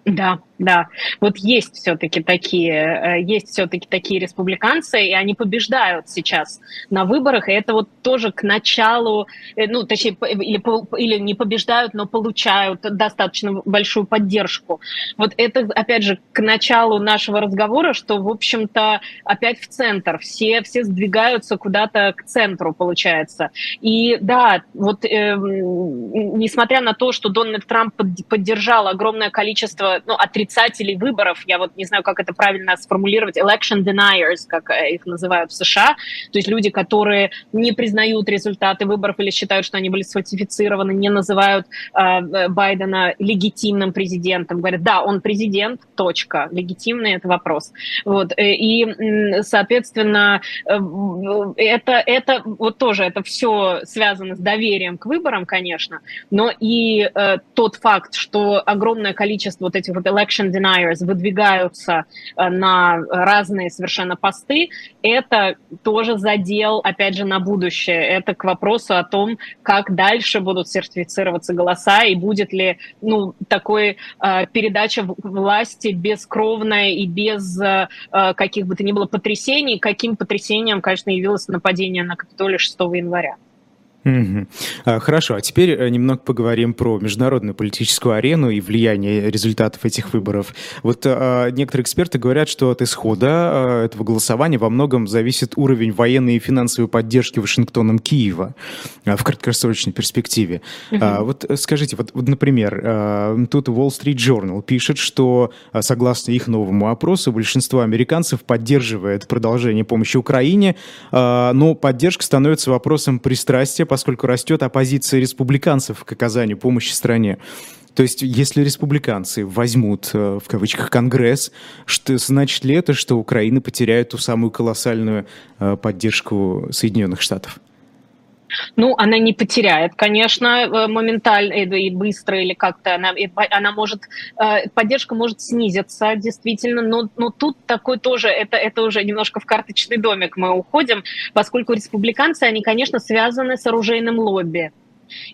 Да, да. Вот есть все-таки такие, э, есть все-таки такие республиканцы, и они побеждают сейчас на выборах, и это вот тоже к началу, э, ну, точнее, или, или не побеждают, но получают достаточно большую поддержку. Вот это, опять же, к началу нашего разговора, что, в общем-то, опять в центр. Все, все сдвигаются куда-то к центру, получается. И да, вот э, несмотря на то, что Дональд Трамп поддержал огромное количество ну, отрицателей выборов, я вот не знаю, как это правильно сформулировать, election deniers, как э, их называют в США, то есть люди, которые не признают результаты выборов или считают, что они были сфальсифицированы, не называют э, Байдена легитимным президентом, говорят, да, он президент, точка, легитимный это вопрос. Вот, э, и, соответственно, э, это, это вот тоже, это все связано с доверием к выборам, конечно, но и э, тот факт, что огромное количество вот этих вот election deniers выдвигаются э, на разные совершенно посты, это тоже задел, опять же, на будущее. Это к вопросу о том, как дальше будут сертифицироваться голоса и будет ли ну, такой э, передача власти бескровная и без э, каких бы то ни было потрясений. Каким потрясением, конечно, явилось нападение на Капитолий 6 января. Угу. Хорошо, а теперь э, немного поговорим про международную политическую арену и влияние результатов этих выборов. Вот а, некоторые эксперты говорят, что от исхода а, этого голосования во многом зависит уровень военной и финансовой поддержки Вашингтоном Киева а, в краткосрочной перспективе. Угу. А, вот скажите, вот, вот например, а, тут Wall Street Journal пишет, что согласно их новому опросу большинство американцев поддерживает продолжение помощи Украине, а, но поддержка становится вопросом пристрастия поскольку растет оппозиция республиканцев к оказанию помощи стране. То есть, если республиканцы возьмут, э, в кавычках, Конгресс, что, значит ли это, что Украина потеряет ту самую колоссальную э, поддержку Соединенных Штатов? Ну, она не потеряет, конечно, э, моментально и быстро, или как-то она, она может, э, поддержка может снизиться, действительно, но, но тут такой тоже, это, это уже немножко в карточный домик мы уходим, поскольку республиканцы, они, конечно, связаны с оружейным лобби.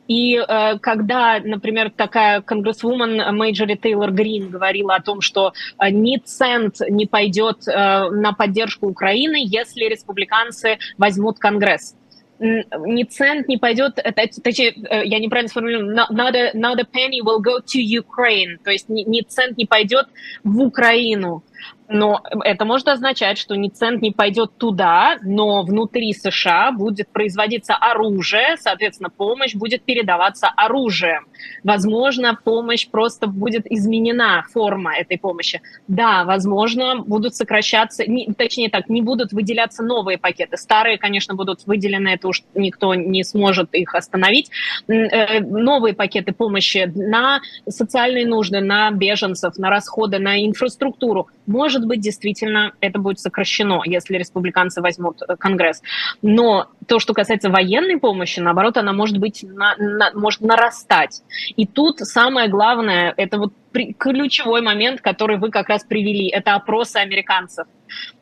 И э, когда, например, такая конгрессвумен Марджори Тейлор Грин говорила о том, что э, ни цент не пойдет э, на поддержку Украины, если республиканцы возьмут Конгресс ни цент не пойдет, точнее, э, я неправильно сформулирую, not not a penny will go to Ukraine, то есть ни, ни цент не пойдет в Украину. Но это может означать, что ни цент не пойдет туда, но внутри США будет производиться оружие, соответственно, помощь будет передаваться оружием. Возможно, помощь просто будет изменена, форма этой помощи. Да, возможно, будут сокращаться, не, точнее так, не будут выделяться новые пакеты. Старые, конечно, будут выделены, это уж никто не сможет их остановить. Э, новые пакеты помощи на социальные нужды, на беженцев, на расходы, на инфраструктуру. Может быть, действительно, это будет сокращено, если республиканцы возьмут э, Конгресс. Но то, что касается военной помощи, наоборот, она может быть на, на, может нарастать. И тут самое главное, это вот ключевой момент, который вы как раз привели, это опросы американцев.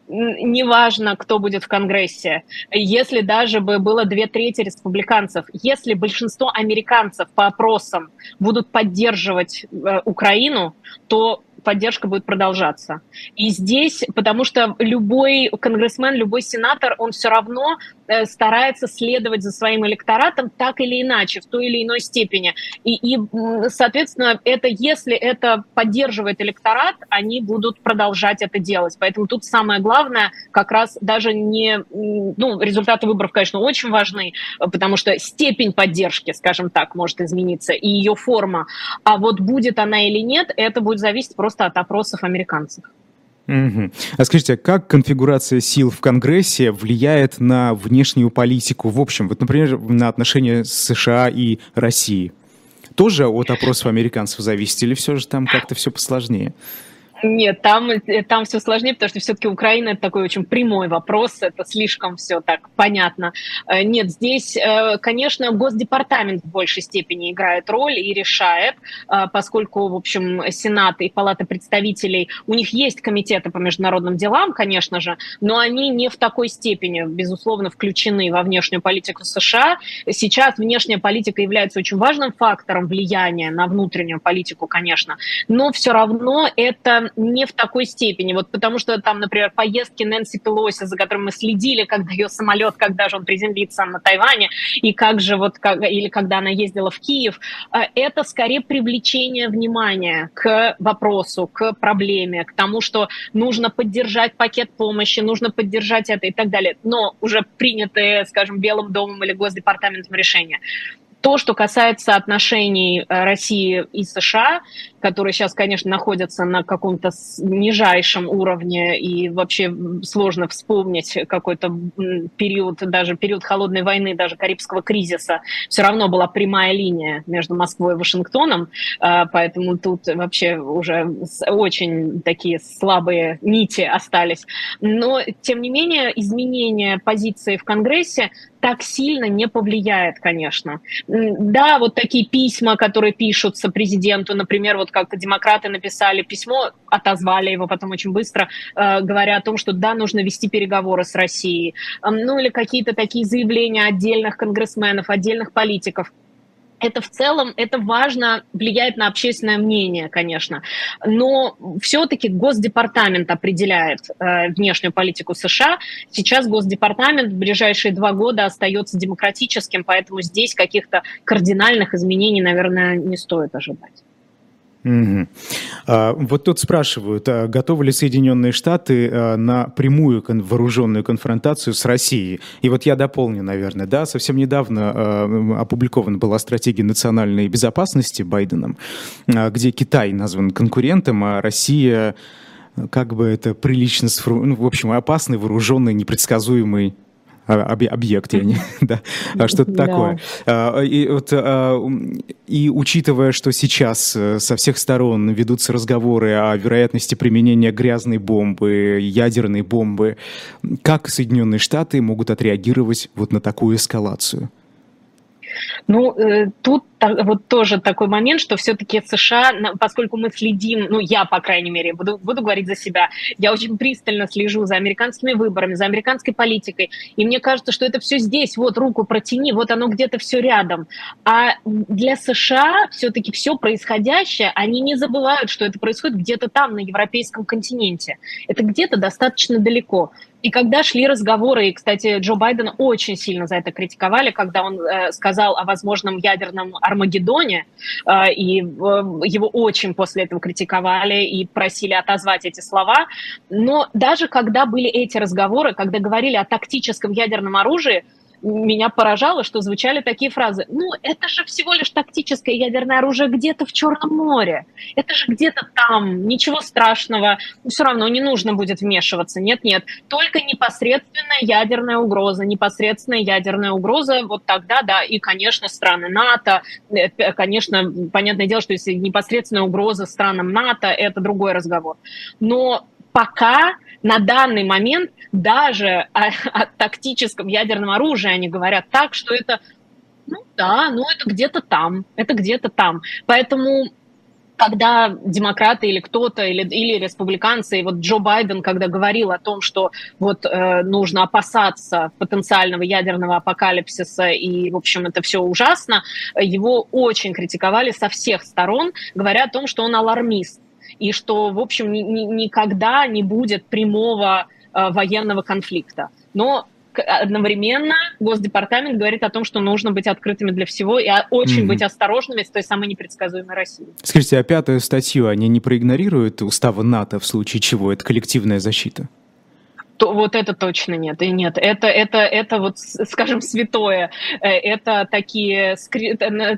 Неважно, кто будет в Конгрессе, если даже бы было две трети республиканцев, если большинство американцев по опросам будут поддерживать э, Украину, то поддержка будет продолжаться. И здесь, потому что любой конгрессмен, любой сенатор, он все равно э, старается следовать за своим электоратом так или иначе, в той или иной степени. И, и соответственно, это, если это поддерживает электорат, они будут продолжать это делать. Поэтому тут самое главное как раз даже не... Ну, результаты выборов, конечно, очень важны, потому что степень поддержки, скажем так, может измениться, и ее форма. А вот будет она или нет, это будет зависеть просто от опросов американцев. Угу. А скажите, как конфигурация сил в Конгрессе влияет на внешнюю политику в общем, вот, например, на отношения США и России? Тоже от опросов американцев зависит или все же там как-то все посложнее? Нет, там, э, там все сложнее, потому что все-таки Украина это такой очень прямой вопрос, это слишком все так понятно. Э, нет, здесь, э, конечно, Госдепартамент в большей степени играет роль и решает, поскольку, в общем, Сенат и Палата представителей, у них есть комитеты по международным делам, конечно же, но они не в такой степени, безусловно, включены во внешнюю политику США. Сейчас внешняя политика является очень важным фактором влияния на внутреннюю политику, конечно, но все равно это не в такой степени. Вот потому что там, например, поездки Нэнси Пелоси, за которым мы следили, когда ее самолет, когда же он приземлится на Тайване, и как же вот, как, или когда она ездила в Киев, э, это скорее привлечение внимания к вопросу, к проблеме, к тому, что нужно поддержать пакет помощи, нужно поддержать это и так далее. Но уже принятые, скажем, Белым домом или Госдепартаментом решения. То, что касается отношений э, России и США, которые сейчас, конечно, находятся на каком-то нижайшем уровне, и вообще сложно вспомнить какой-то период, даже период холодной войны, даже Карибского кризиса, все равно была прямая линия между Москвой и Вашингтоном, э, поэтому тут вообще уже очень такие слабые нити остались. Но, тем не менее, изменение позиции в Конгрессе так сильно не повлияет, конечно. Да, вот такие письма, которые пишутся президенту, например, вот как демократы написали письмо, отозвали его потом очень быстро, э, говоря о том, что да, нужно вести переговоры с Россией. Ну или какие-то такие заявления отдельных конгрессменов, отдельных политиков это в целом, это важно, влияет на общественное мнение, конечно. Но все-таки Госдепартамент определяет э, внешнюю политику США. Сейчас Госдепартамент в ближайшие два года остается демократическим, поэтому здесь каких-то кардинальных изменений, наверное, не стоит ожидать. Угу. Вот тут спрашивают, а готовы ли Соединенные Штаты а, на прямую вооруженную конфронтацию с Россией? И вот я дополню, наверное, да, совсем недавно а, опубликована была стратегия национальной безопасности Байденом, где Китай назван конкурентом, а Россия как бы это прилично, ну, в общем, опасный, вооруженный, непредсказуемый объект, я не, да, а что-то такое. А, и, вот, а, и учитывая, что сейчас э, со всех сторон ведутся разговоры о вероятности применения грязной бомбы, ядерной бомбы, как Соединенные Штаты могут отреагировать вот на такую эскалацию? Ну, э, тут вот тоже такой момент, что все-таки США, поскольку мы следим, ну, я, по крайней мере, буду, буду говорить за себя, я очень пристально слежу за американскими выборами, за американской политикой, и мне кажется, что это все здесь, вот руку протяни, вот оно где-то все рядом. А для США все-таки все происходящее, они не забывают, что это происходит где-то там, на европейском континенте. Это где-то достаточно далеко. И когда шли разговоры, и, кстати, Джо Байден очень сильно за это критиковали, когда он э, сказал о возможном ядерном Армагеддоне, э, и э, его очень после этого критиковали и просили отозвать эти слова. Но даже когда были эти разговоры, когда говорили о тактическом ядерном оружии, меня поражало, что звучали такие фразы. Ну, это же всего лишь тактическое ядерное оружие где-то в Черном море. Это же где-то там. Ничего страшного. Все равно не нужно будет вмешиваться. Нет-нет. Только непосредственная ядерная угроза. Непосредственная ядерная угроза. Вот тогда, да. И, конечно, страны НАТО. Э, конечно, понятное дело, что если непосредственная угроза странам НАТО, это другой разговор. Но пока на данный момент даже о, о тактическом ядерном оружии они говорят так, что это, ну да, ну это где-то там, это где-то там. Поэтому когда демократы или кто-то, или, или республиканцы, и вот Джо Байден, когда говорил о том, что вот э, нужно опасаться потенциального ядерного апокалипсиса, и, в общем, это все ужасно, его очень критиковали со всех сторон, говоря о том, что он алармист. И что, в общем, ни, ни, никогда не будет прямого э, военного конфликта. Но одновременно Госдепартамент говорит о том, что нужно быть открытыми для всего и очень mm-hmm. быть осторожными с той самой непредсказуемой Россией. Скажите, а пятую статью они не проигнорируют устава НАТО в случае чего? Это коллективная защита? То вот это точно нет. И нет, это, это, это вот, скажем, святое. Э, это такие,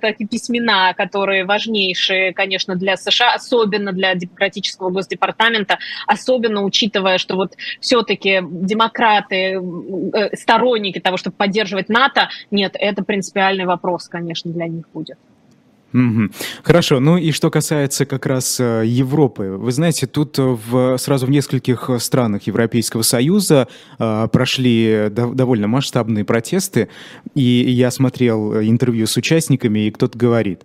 такие письмена, которые важнейшие, конечно, для США, особенно для демократического госдепартамента, особенно учитывая, что вот все-таки демократы, э, сторонники того, чтобы поддерживать НАТО, нет, это принципиальный вопрос, конечно, для них будет. Угу. Хорошо, ну и что касается как раз э, Европы, вы знаете, тут в, сразу в нескольких странах Европейского Союза э, прошли до, довольно масштабные протесты, и я смотрел интервью с участниками, и кто-то говорит,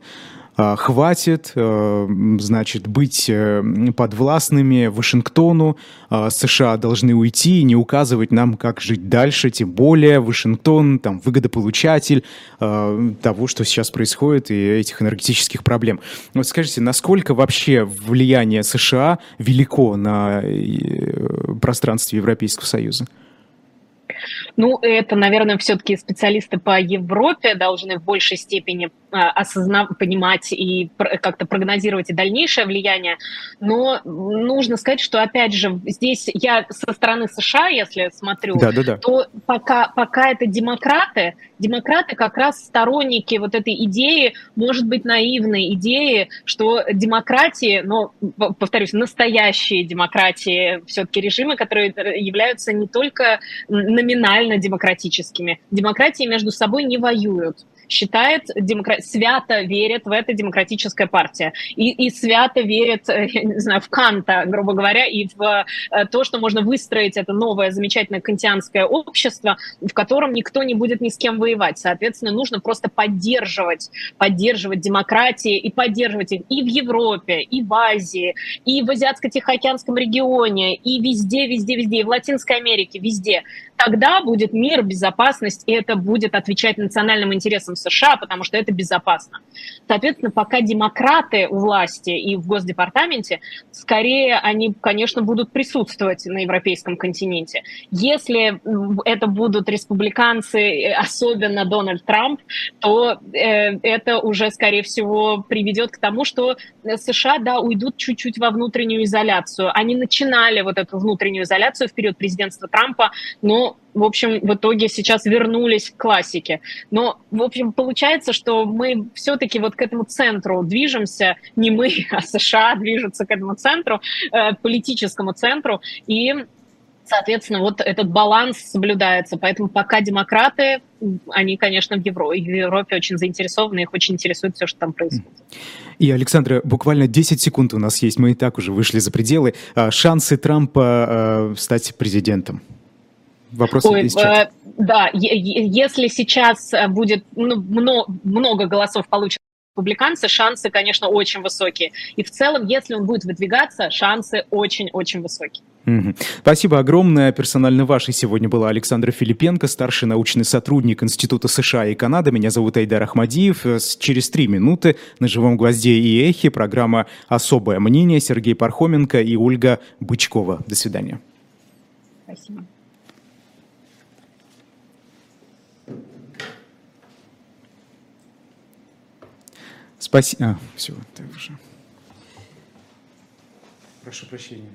хватит, э, значит, быть э, подвластными Вашингтону, США должны уйти и не указывать нам, как жить дальше, тем более Вашингтон, там, выгодополучатель того, что сейчас происходит, и этих энергетических проблем. Вот скажите, насколько вообще влияние США велико на э, пространстве Европейского Союза? Ну, это, наверное, все-таки специалисты по Европе должны в большей степени а, осознавать, понимать и как-то прогнозировать и дальнейшее влияние. Но нужно сказать, что, опять же, здесь я со стороны США, если смотрю, да, да, да. то пока, пока это демократы, демократы как раз сторонники вот этой идеи, может быть, наивной идеи, что демократии, но, повторюсь, настоящие демократии, все-таки режимы, которые являются не только номинально демократическими. Демократии между собой не воюют считает, демокра... свято верит в это демократическая партия. И, и свято верит, э, я не знаю, в Канта, грубо говоря, и в э, то, что можно выстроить это новое замечательное кантианское общество, в котором никто не будет ни с кем воевать. Соответственно, нужно просто поддерживать, поддерживать демократии и поддерживать их и в Европе, и в Азии, и в Азиатско-Тихоокеанском регионе, и везде, везде, везде, и в Латинской Америке, везде. Тогда будет мир, безопасность, и это будет отвечать национальным интересам США, потому что это безопасно. Соответственно, пока демократы у власти и в Госдепартаменте, скорее они, конечно, будут присутствовать на европейском континенте. Если это будут республиканцы, особенно Дональд Трамп, то э, это уже, скорее всего, приведет к тому, что США, да, уйдут чуть-чуть во внутреннюю изоляцию. Они начинали вот эту внутреннюю изоляцию в период президентства Трампа, но в общем, в итоге сейчас вернулись к классике. Но, в общем, получается, что мы все-таки вот к этому центру движемся, не мы, а США движутся к этому центру, э, политическому центру, и Соответственно, вот этот баланс соблюдается. Поэтому пока демократы, они, конечно, в Европе, в Европе очень заинтересованы, их очень интересует все, что там происходит. И, Александра, буквально 10 секунд у нас есть, мы и так уже вышли за пределы. А, шансы Трампа э, стать президентом? Вопросы Ой, из чата. Э, да, если сейчас э, будет ну, много, много голосов получено республиканцы, шансы, конечно, очень высокие. И в целом, если он будет выдвигаться, шансы очень-очень высокие. Спасибо огромное. Персонально вашей сегодня была Александра Филипенко, старший научный сотрудник Института США и Канады. Меня зовут Айдар Ахмадиев. Через три минуты на «Живом гвозде» и «Эхе» программа «Особое мнение» Сергей Пархоменко и Ольга Бычкова. До свидания. Спасибо. Спасибо. А, все, ты уже. Прошу прощения.